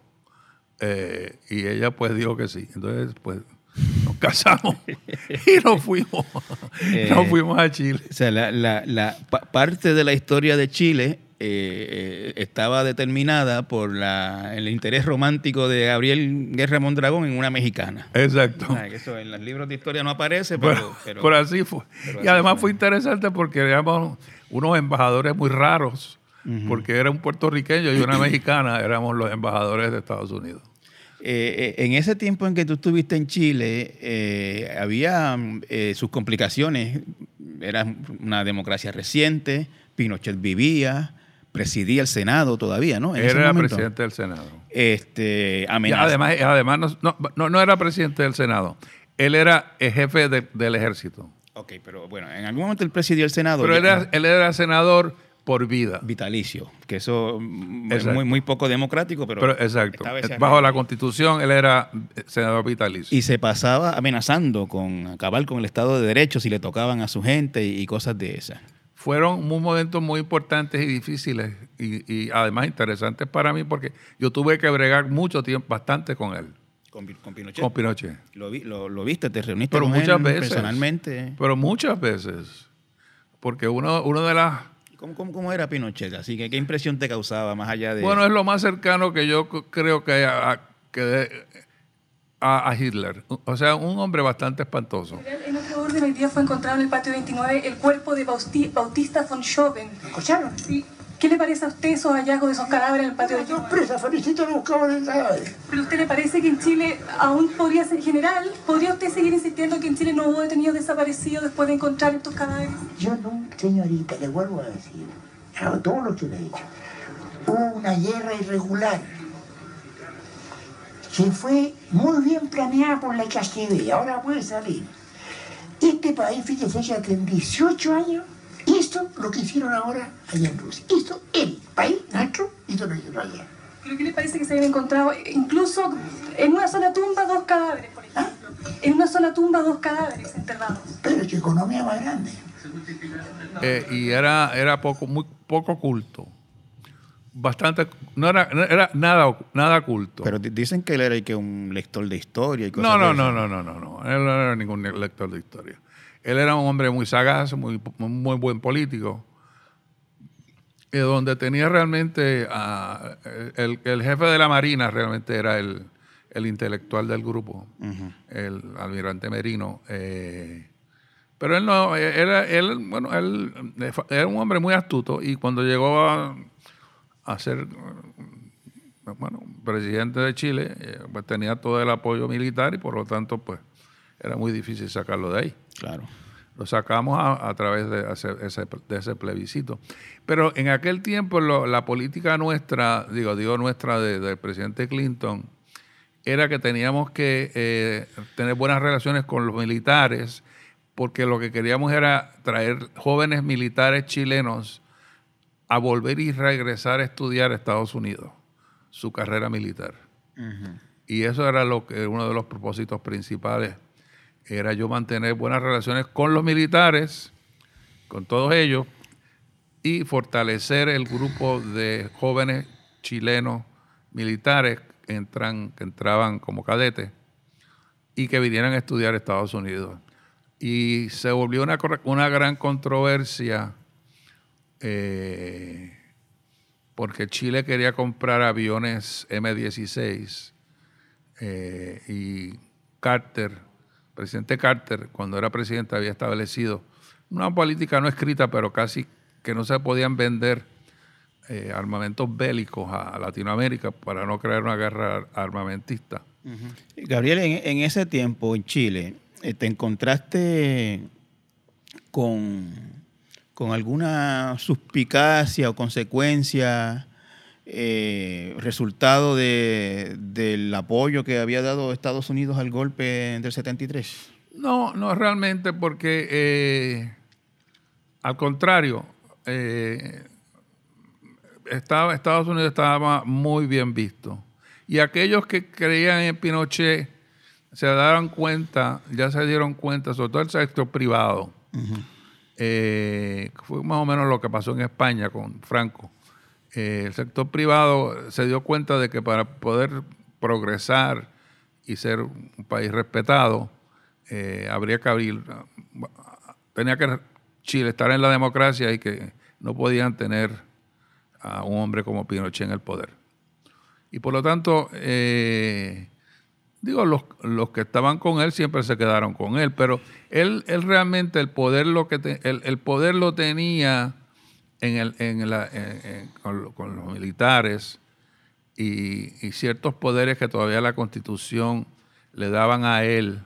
Speaker 6: Eh, y ella pues dijo que sí. Entonces, pues nos casamos y nos fuimos.
Speaker 1: Eh,
Speaker 6: nos fuimos a Chile.
Speaker 1: O sea, la, la- la pa- parte de la historia de Chile eh, eh, estaba determinada por la, el interés romántico de Gabriel Guerra Mondragón en una mexicana.
Speaker 6: Exacto.
Speaker 1: Ah, eso en los libros de historia no aparece, pero...
Speaker 6: Pero,
Speaker 1: pero-
Speaker 6: pero así fue.
Speaker 1: pero
Speaker 6: y
Speaker 1: así
Speaker 6: además
Speaker 1: fue.
Speaker 6: fue interesante porque éramos unos embajadores muy raros, porque era un puertorriqueño y una mexicana, éramos los embajadores de Estados Unidos.
Speaker 1: Eh, eh, en ese tiempo en que tú estuviste en Chile, eh, había eh, sus complicaciones. Era una democracia reciente, Pinochet vivía, presidía el Senado todavía, ¿no? En
Speaker 6: Era presidente del Senado.
Speaker 1: Este, amenaza-
Speaker 6: además, además no, no- no era presidente del Senado, él era el jefe de- del ejército.
Speaker 1: Ok, pero bueno, en algún momento él presidió el Senado.
Speaker 6: Pero él
Speaker 1: Ya-
Speaker 6: era, él era senador por vida.
Speaker 1: Vitalicio, que eso mm, es muy, muy poco democrático, pero,
Speaker 6: Pero, exacto. Bajo la constitución, él era eh, senador vitalicio.
Speaker 1: y se pasaba amenazando con acabar con el Estado de Derecho si le tocaban a su gente y, cosas de esas.
Speaker 6: fueron muy momentos muy importantes y difíciles y, y además interesantes para mí porque yo tuve que bregar mucho tiempo, bastante con él,
Speaker 1: Con, con Pinochet.
Speaker 6: con Pinochet.
Speaker 1: Lo, vi- lo- lo viste, te reuniste
Speaker 6: Pero
Speaker 1: con
Speaker 6: muchas
Speaker 1: él
Speaker 6: veces.
Speaker 1: personalmente.
Speaker 6: Pero muchas veces. Porque uno, uno de las...
Speaker 1: ¿Cómo, cómo, cómo era Pinochet? Así que, ¿qué impresión te causaba más allá de...?
Speaker 6: Bueno, es lo más cercano que yo creo que, a, que de- a, a Hitler. O sea, un hombre bastante espantoso.
Speaker 15: En otro orden, hoy día fue encontrado en el patio 29 el cuerpo de Bautista von Schoven. ¿Escucharon? Sí. ¿Qué le parece a usted esos hallazgos de esos cadáveres en el patio 29?
Speaker 5: Presa, felicito no buscaban el cadáver.
Speaker 15: ¿Pero a usted le parece que en Chile aún podría ser general? ¿Podría usted seguir insistiendo que en Chile no hubo detenidos desaparecidos después de encontrar estos cadáveres?
Speaker 16: Yo no, señorita, le vuelvo a decir, hago todo lo que le he dicho. Hubo una guerra irregular que fue muy bien planeada por la KGB, ahora puede salir. Este país, fíjese que hace 18 años hizo lo que hicieron ahora allá en Rusia. Hizo el país nuestro, hizo lo que hicieron allá.
Speaker 15: ¿Pero qué le parece que se hayan encontrado incluso en una sola tumba dos cadáveres, por ejemplo? En una sola tumba dos cadáveres enterrados.
Speaker 16: Pero su economía más grande.
Speaker 6: Eh, y era, era poco, muy poco culto. Bastante, no era, no era nada, nada culto.
Speaker 1: Pero di- dicen que él era y que un lector de historia y cosas
Speaker 6: No, no, no, no, no, no, no. Él no era ningún lector de historia. Él era un hombre muy sagaz, muy, muy buen político. eh, donde tenía realmente a- el, el jefe de la Marina realmente era el, el intelectual del grupo, el almirante Merino. eh, pero él no, eh, era, él, bueno, él era un hombre muy astuto y cuando llegó a, a ser bueno, presidente de Chile, pues tenía todo el apoyo militar y por lo tanto, pues era muy difícil sacarlo de ahí.
Speaker 1: Claro.
Speaker 6: Lo sacamos a, a través de ese, de plebiscito. Pero en aquel tiempo lo- la política nuestra, digo, digo nuestra de- del presidente Clinton, era que teníamos que eh, tener buenas relaciones con los militares, porque lo que queríamos era traer jóvenes militares chilenos a volver y regresar a estudiar a Estados Unidos, su carrera militar. Y eso era lo que uno de los propósitos principales era yo mantener buenas relaciones con los militares, con todos ellos, y fortalecer el grupo de jóvenes chilenos militares que, entraban como cadetes y que vinieran a estudiar a Estados Unidos. Y se volvió una, una gran controversia eh, porque Chile quería comprar aviones M16 eh, y Carter, presidente Carter, cuando era presidente, había establecido una política no escrita, pero casi que no se podían vender eh, armamentos bélicos a, Latinoamérica para no crear una guerra armamentista.
Speaker 1: Gabriel, en, ese tiempo en Chile, eh, ¿te encontraste con, con alguna suspicacia o consecuencia, eh, resultado de- del apoyo que había dado Estados Unidos al golpe del 73?
Speaker 6: No, no realmente, porque eh, al contrario, eh, estaba, Estados Unidos estaba muy bien visto. Y aquellos que creían en Pinochet se daban cuenta, ya se dieron cuenta, sobre todo el sector privado, eh, fue más o menos lo que pasó en España con Franco. Eh, el sector privado se dio cuenta de que para poder progresar y ser un país respetado, eh, habría que abrir, tenía que Chile estar en la democracia y que no podían tener a un hombre como Pinochet en el poder. Y por lo tanto, eh, digo, los, los que estaban con él siempre se quedaron con él, pero él, él realmente el poder lo que el poder lo tenía en el, en la- en- con, lo- con los militares y, y ciertos poderes que todavía la constitución le daban a él.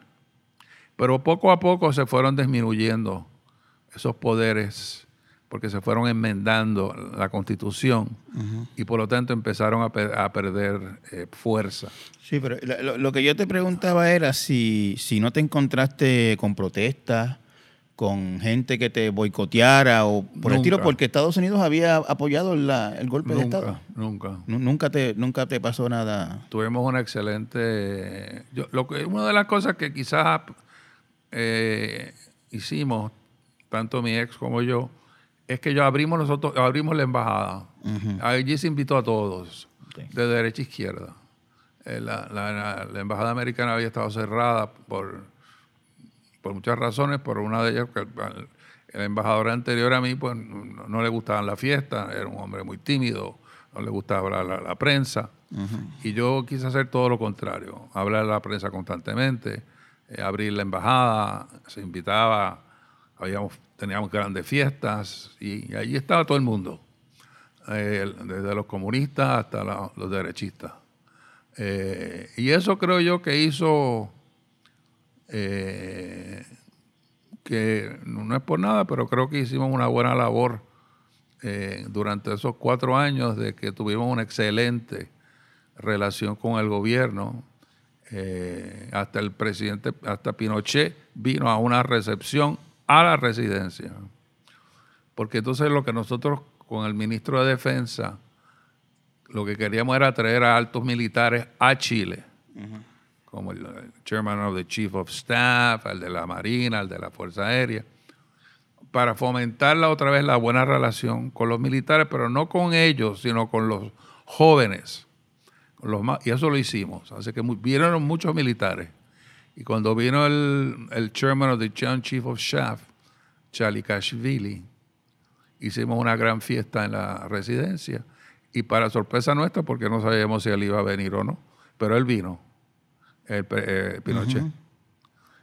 Speaker 6: Pero poco a poco se fueron disminuyendo esos poderes porque se fueron enmendando la constitución y por lo tanto empezaron a, per- a perder eh, fuerza.
Speaker 1: Sí, pero lo, lo que yo te preguntaba era si, si no te encontraste con protestas, con gente que te boicoteara o por el estilo, porque Estados Unidos había apoyado la- el golpe de Estado.
Speaker 6: nunca.
Speaker 1: Nu- Nunca te, nunca te pasó nada.
Speaker 6: Tuvimos una excelente... yo- lo que, una de las cosas que quizás eh, hicimos, tanto mi ex como yo, es que yo abrimos nosotros, abrimos la embajada. Allí se invitó a todos, de derecha a izquierda. Eh, la- la embajada americana había estado cerrada por, por muchas razones, por una de ellas que el, el embajador anterior a mí pues no, no le gustaban las fiestas, era un hombre muy tímido, no le gustaba la, la- la prensa. Y yo quise hacer todo lo contrario, hablar a la prensa constantemente, eh, abrir la embajada, se invitaba, habíamos, teníamos grandes fiestas y, y allí estaba todo el mundo, eh, desde los comunistas hasta la- los derechistas. Eh, y eso creo yo que hizo eh, que no es por nada, pero creo que hicimos una buena labor eh, durante esos cuatro años de que tuvimos una excelente relación con el gobierno. Eh, hasta el presidente, hasta Pinochet vino a una recepción a la residencia. Porque entonces lo que nosotros con el ministro de Defensa, lo que queríamos era traer a altos militares a Chile como el, chairman of the chief of staff, el de la Marina, el de la Fuerza Aérea, para fomentar otra vez la buena relación con los militares, pero no con ellos, sino con los jóvenes. Con los más, y eso lo hicimos. Así que vinieron muchos militares. Y cuando vino el, el chairman of the Chief of Staff, Chalikashvili, hicimos una gran fiesta en la residencia y para sorpresa nuestra, porque no sabíamos si él iba a venir o no, pero él vino, el, eh, Pinochet.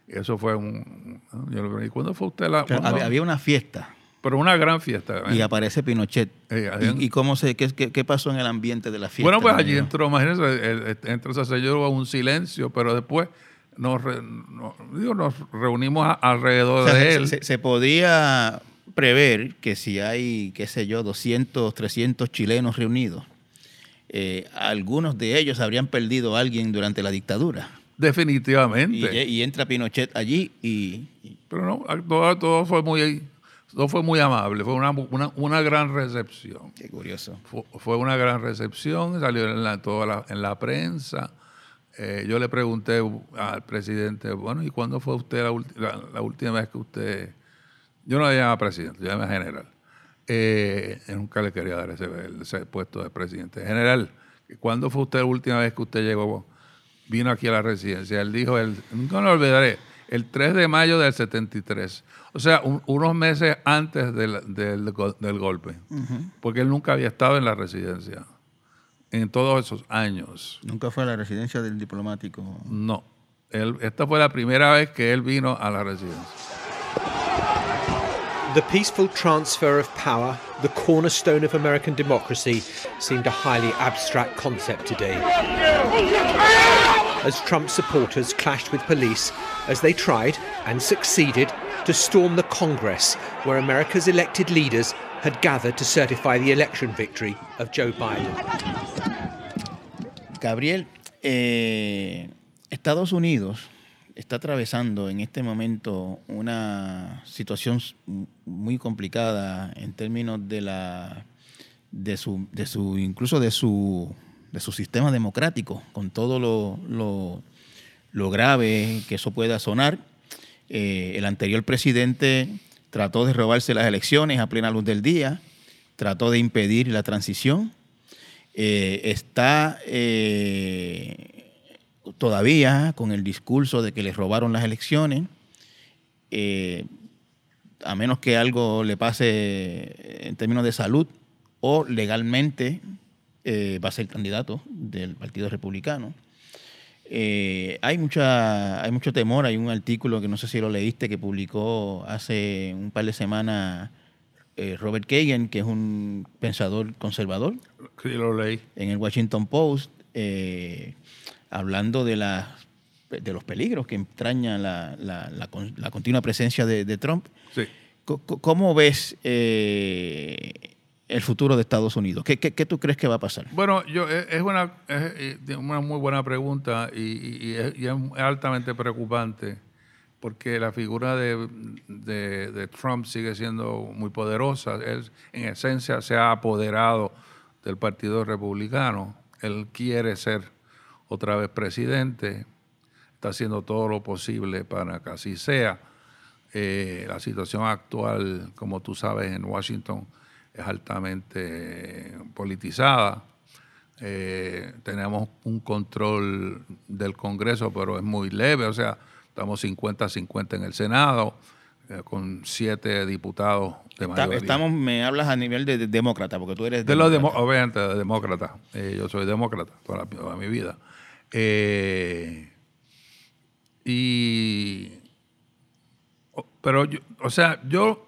Speaker 6: Y eso fue un... Yo pregunté, ¿cuándo fue usted la...?
Speaker 1: Había, había una fiesta
Speaker 6: pero una gran fiesta.
Speaker 1: y
Speaker 6: ¿eh?
Speaker 1: aparece Pinochet.
Speaker 6: Eh,
Speaker 1: ¿Y, y cómo se, qué, qué- pasó en el ambiente de la fiesta?
Speaker 6: Bueno, pues
Speaker 1: no?
Speaker 6: allí entró, imagínense, entró ese señor, hubo un silencio, pero después nos, re- no- digo, nos reunimos a- alrededor
Speaker 1: O sea,
Speaker 6: de
Speaker 1: se-
Speaker 6: él.
Speaker 1: Se, se podía prever que si hay, qué sé yo, 200, 300 chilenos reunidos, eh, algunos de ellos habrían perdido a alguien durante la dictadura.
Speaker 6: Definitivamente.
Speaker 1: Y, y entra Pinochet allí y,
Speaker 6: Pero no, todo, todo fue muy todo fue muy amable, fue una, una, una gran recepción.
Speaker 1: Qué curioso.
Speaker 6: Fue, fue una gran recepción, salió en la, toda la, en la prensa. Eh, yo le pregunté al presidente, bueno, ¿y cuándo fue usted la- la última vez que usted... Yo no le llamaba presidente, yo le llamaba general. Eh, nunca le quería dar ese, ese puesto de presidente. General, ¿cuándo fue usted la última vez que usted llegó, vino aquí a la residencia? Él dijo, el, nunca lo olvidaré, el 3 de mayo del 73. O sea, un- unos meses antes del, del go- del golpe. Porque él nunca había estado en la residencia en todos esos años.
Speaker 1: nunca fue a la residencia del diplomático.
Speaker 6: No. Él, esta fue la primera vez que él vino a la residencia.
Speaker 17: The peaceful transfer of power, the cornerstone of American democracy, seemed a highly abstract concept today. As Trump supporters clashed with police as they tried and succeeded to storm the Congress, where America's elected leaders had gathered to certify the election victory of Joe Biden.
Speaker 1: Gabriel, eh, Estados Unidos está atravesando en este momento una situación muy complicada en términos de la de su, incluso de su sistema democrático, con todo lo grave que eso pueda sonar. Eh, el anterior presidente trató de robarse las elecciones a plena luz del día, trató de impedir la transición, eh, está eh, todavía con el discurso de que le robaron las elecciones, eh, a menos que algo le pase en términos de salud o legalmente eh, va a ser candidato del Partido Republicano. Eh, hay, mucha, hay mucho temor, hay un artículo que no sé si lo leíste que publicó hace un par de semanas eh, Robert Kagan, que es un pensador conservador,
Speaker 6: Sí, lo leí.
Speaker 1: en el Washington Post, eh, hablando de, las de los peligros que entraña la, la- la la continua presencia de, de Trump.
Speaker 6: Sí.
Speaker 1: ¿Cómo ves eh, el futuro de Estados Unidos? ¿Qué, qué, qué tú crees que va a pasar?
Speaker 6: Bueno, yo es es una, es eh, una muy buena pregunta y, y- y es, y es altamente preocupante porque la figura de, de- de Trump sigue siendo muy poderosa. Él, en esencia, se ha apoderado del Partido Republicano. Él quiere ser otra vez presidente. Está haciendo todo lo posible para que así sea. Eh, la situación actual, como tú sabes, en Washington es altamente politizada. Eh, tenemos un control del Congreso, pero es muy leve, o sea, estamos 50-50 en el Senado, con siete diputados de mayoría.
Speaker 1: estamos, me hablas a nivel de, de demócrata, porque tú eres
Speaker 6: De los
Speaker 1: demócrata.
Speaker 6: demo- obviamente, de demócrata. Eh, yo soy demócrata toda, la- toda mi vida. Eh, y. Pero, yo- o sea, yo.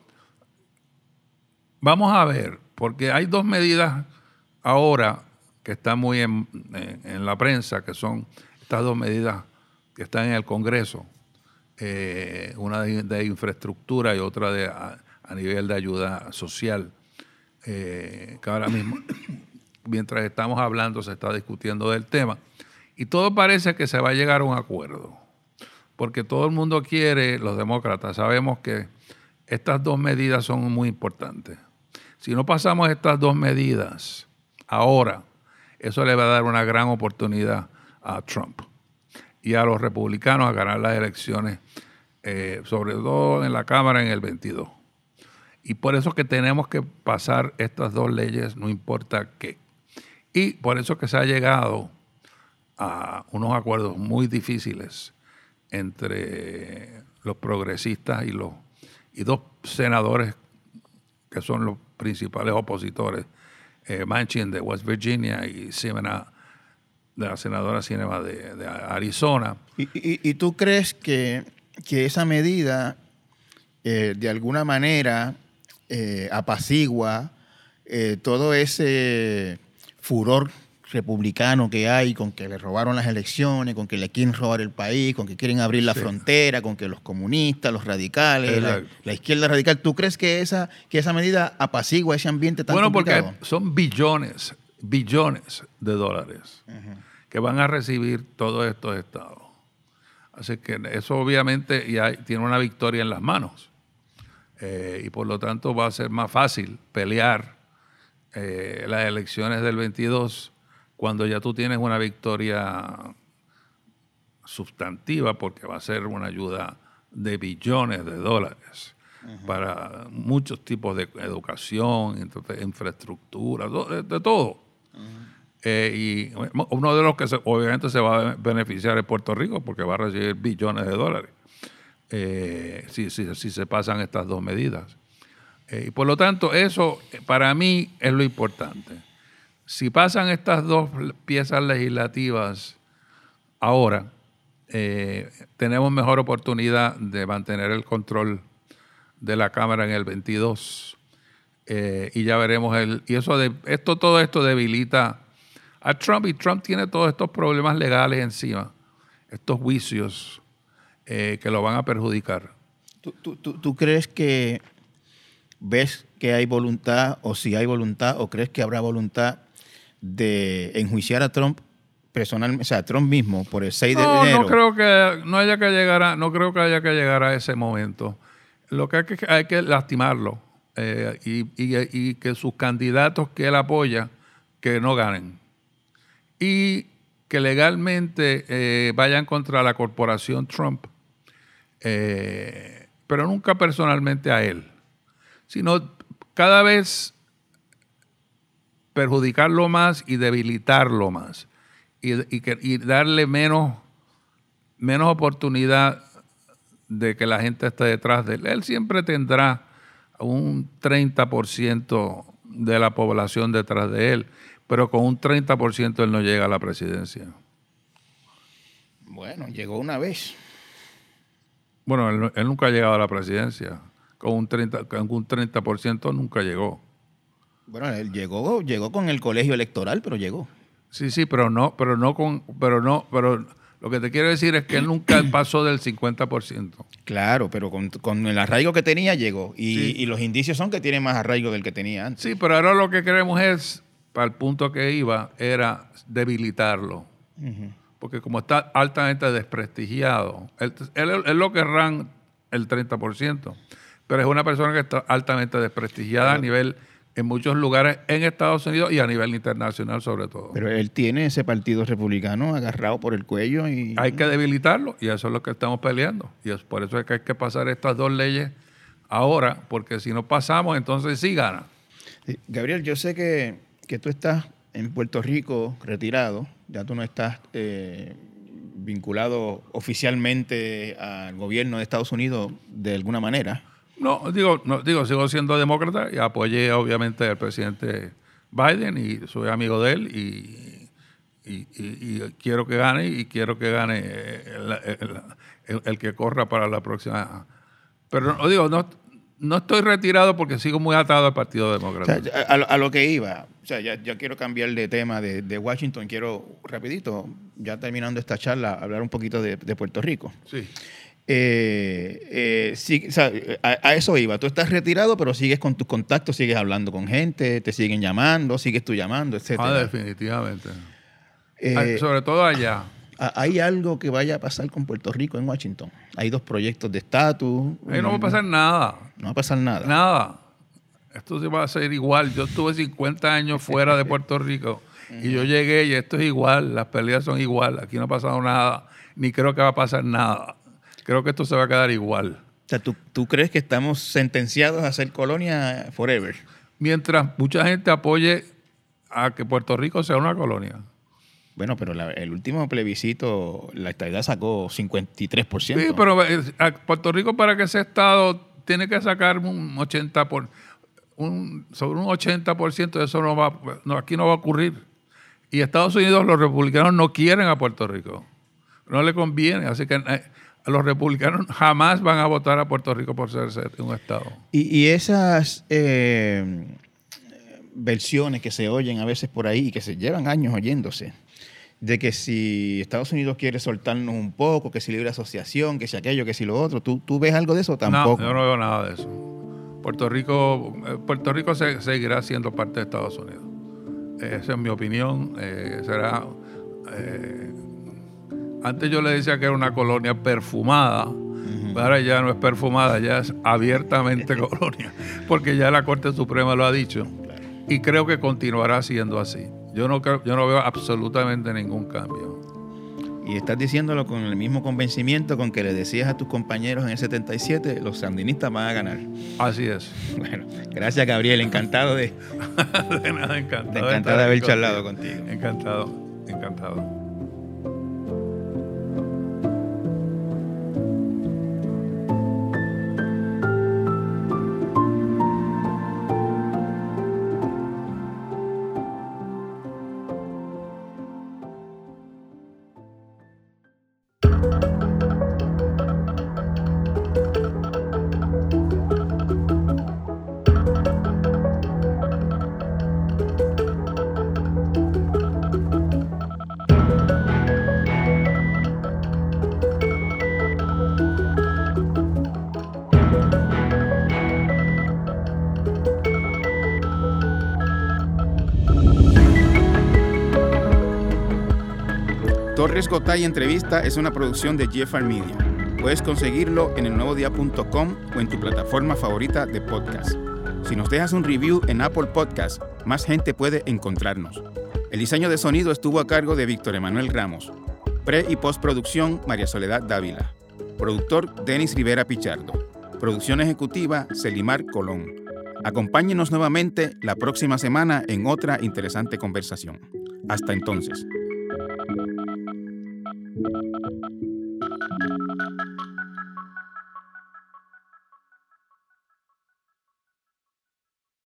Speaker 6: Vamos a ver, porque hay dos medidas ahora que están muy en, en- en la prensa, que son estas dos medidas que están en el Congreso. Eh, una de, infraestructura y otra de, a, a nivel de ayuda social eh, que ahora mismo, mientras estamos hablando, se está discutiendo del tema. Y todo parece que se va a llegar a un acuerdo, porque todo el mundo quiere, los demócratas, sabemos que estas dos medidas son muy importantes. Si no pasamos estas dos medidas ahora, eso le va a dar una gran oportunidad a Trump y a los republicanos a ganar las elecciones, eh, sobre todo en la Cámara en el 22. Y por eso que tenemos que pasar estas dos leyes, no importa qué. Y por eso que se ha llegado a unos acuerdos muy difíciles entre los progresistas y los y dos senadores que son los principales opositores, eh, Manchin de West Virginia y Simena, de la senadora Cinema de, de Arizona.
Speaker 1: ¿Y, y- y tú crees que, que esa medida eh, de alguna manera eh, apacigua eh, todo ese furor republicano que hay con que le robaron las elecciones, con que le quieren robar el país, con que quieren abrir la
Speaker 6: Sí.
Speaker 1: frontera, con que los comunistas, los radicales, la, izquierda radical, ¿tú crees que esa, que esa medida apacigua ese ambiente tan
Speaker 6: Bueno, porque
Speaker 1: complicado?
Speaker 6: son billones, billones de dólares que van a recibir todos estos estados. Así que eso obviamente ya tiene una victoria en las manos. Eh, y por lo tanto va a ser más fácil pelear eh, las elecciones del 22 cuando ya tú tienes una victoria sustantiva porque va a ser una ayuda de billones de dólares para muchos tipos de educación, infraestructura, de, Eh, y uno de los que obviamente se va a beneficiar es Puerto Rico porque va a recibir billones de dólares eh, si, si- si se pasan estas dos medidas. Eh, y por lo tanto, eso para mí es lo importante. Si pasan estas dos piezas legislativas ahora, tenemos mejor oportunidad de mantener el control de la Cámara en el 22. Eh, y ya veremos el. Y eso de, esto, todo esto debilita a Trump y Trump tiene todos estos problemas legales encima, estos juicios eh, que lo van a perjudicar.
Speaker 1: ¿Tú, tú- tú- tú crees que ves que hay voluntad o si hay voluntad o crees que habrá voluntad de enjuiciar a Trump personalmente, o sea, Trump mismo por el 6 de
Speaker 6: No,
Speaker 1: enero?
Speaker 6: no creo que no haya que llegar a, no creo que haya que llegar a ese momento. Lo que hay que, hay que lastimarlo eh, y, que sus candidatos que él apoya que no ganen y que legalmente eh, vayan contra la corporación Trump, eh, pero nunca personalmente a él, sino cada vez perjudicarlo más y debilitarlo más y, y que- y darle menos, menos oportunidad de que la gente esté detrás de él. Él siempre tendrá un 30% de la población detrás de él, pero con un 30% él no llega a la presidencia.
Speaker 1: Bueno, llegó una vez.
Speaker 6: Bueno, él, él nunca ha llegado a la presidencia. Con un 30%, con un 30% nunca llegó.
Speaker 1: Bueno, él llegó, llegó con el colegio electoral, pero llegó.
Speaker 6: Sí, sí, pero no, pero no con, pero no, pero lo que te quiero decir es que él nunca pasó del 50%.
Speaker 1: Claro, pero con, con el arraigo que tenía llegó. Y,
Speaker 6: Sí.
Speaker 1: y los indicios son que tiene más arraigo del que tenía antes.
Speaker 6: Sí, pero ahora lo que queremos es, para el punto que iba, era debilitarlo. Porque como está altamente desprestigiado, él, él- él lo querrán el 30%, pero es una persona que está altamente desprestigiada a nivel, en muchos lugares en Estados Unidos y a nivel internacional sobre todo.
Speaker 1: Pero él tiene ese partido republicano agarrado por el cuello y...
Speaker 6: Hay que debilitarlo y eso es lo que estamos peleando. Y es por eso es que hay que pasar estas dos leyes ahora, porque si no pasamos, entonces sí gana.
Speaker 1: Gabriel, yo sé que, que tú estás en Puerto Rico retirado, ya tú no estás eh, vinculado oficialmente al gobierno de Estados Unidos de alguna manera.
Speaker 6: No, digo, no, digo, sigo siendo demócrata y apoyé obviamente al presidente Biden y soy amigo de él y, y- y- y quiero que gane y quiero que gane el, el- el- el que corra para la próxima. Pero no, digo, no, no estoy retirado porque sigo muy atado al Partido
Speaker 1: O
Speaker 6: Demócrata.
Speaker 1: sea, a, lo- a lo que iba, o sea, ya, ya quiero cambiar de tema de, de Washington, quiero rapidito, ya terminando esta charla, hablar un poquito de, de Puerto Rico.
Speaker 6: Sí.
Speaker 1: Eh, eh, sí, o sea, a, a eso iba. Tú estás retirado, pero sigues con tus contactos, sigues hablando con gente, te siguen llamando, sigues tú llamando, etc.
Speaker 6: Ah, definitivamente.
Speaker 1: Eh,
Speaker 6: sobre todo allá.
Speaker 1: ¿Hay algo que vaya a pasar con Puerto Rico en Washington? Hay dos proyectos de estatus.
Speaker 6: Ahí no va a pasar nada.
Speaker 1: No va a pasar nada.
Speaker 6: Nada. Esto se va a hacer igual. Yo estuve 50 años fuera de Puerto Rico y yo llegué y esto es igual. Las peleas son igual. Aquí no ha pasado nada. Ni creo que va a pasar nada. Creo que esto se va a quedar igual.
Speaker 1: O sea, ¿tú, tú crees que estamos sentenciados a ser colonia forever?
Speaker 6: Mientras mucha gente apoye a que Puerto Rico sea una colonia.
Speaker 1: Bueno, pero la- el último plebiscito, la estadidad sacó 53%.
Speaker 6: Sí, pero eh, a Puerto Rico para que sea Estado tiene que sacar un 80 por un, sobre un 80% de eso no va, no, aquí no va a ocurrir. Y Estados Unidos, los republicanos no quieren a Puerto Rico. No le conviene. Así que eh, los republicanos jamás van a votar a Puerto Rico por ser, un Estado.
Speaker 1: Y, y esas eh, versiones que se oyen a veces por ahí y que se llevan años oyéndose, de que si Estados Unidos quiere soltarnos un poco, que si libre asociación, que si aquello, que si lo otro, ¿tú, tú ves algo de eso? Tampoco.
Speaker 6: No, yo no veo nada de eso. Puerto Rico, eh, Puerto Rico se- seguirá siendo parte de Estados Unidos. Esa es mi opinión. eh, será. eh, antes yo le decía que era una colonia perfumada. Ahora ya no es perfumada, ya es abiertamente colonia, porque ya la Corte Suprema lo ha dicho. Y creo que continuará siendo así. Yo no, creo- yo no veo absolutamente ningún cambio.
Speaker 1: Y estás diciéndolo con el mismo convencimiento con que le decías a tus compañeros en el 77, los sandinistas van a ganar.
Speaker 6: Así es.
Speaker 1: Bueno, gracias Gabriel, encantado de,
Speaker 6: de nada, encantado.
Speaker 1: de, encantado de haber charlado contigo.
Speaker 6: Encantado, encantado.
Speaker 1: Gotay Entrevista es una producción de Jeffar Media. Puedes conseguirlo en elnuevodia.com o en tu plataforma favorita de podcast. Si nos dejas un review en Apple Podcast, más gente puede encontrarnos. El diseño de sonido estuvo a cargo de Víctor Emanuel Ramos. Pre y postproducción María Soledad Dávila. Productor Denis Rivera Pichardo. Producción ejecutiva Celimar Colón. Acompáñenos nuevamente la próxima semana en otra interesante conversación. Hasta entonces.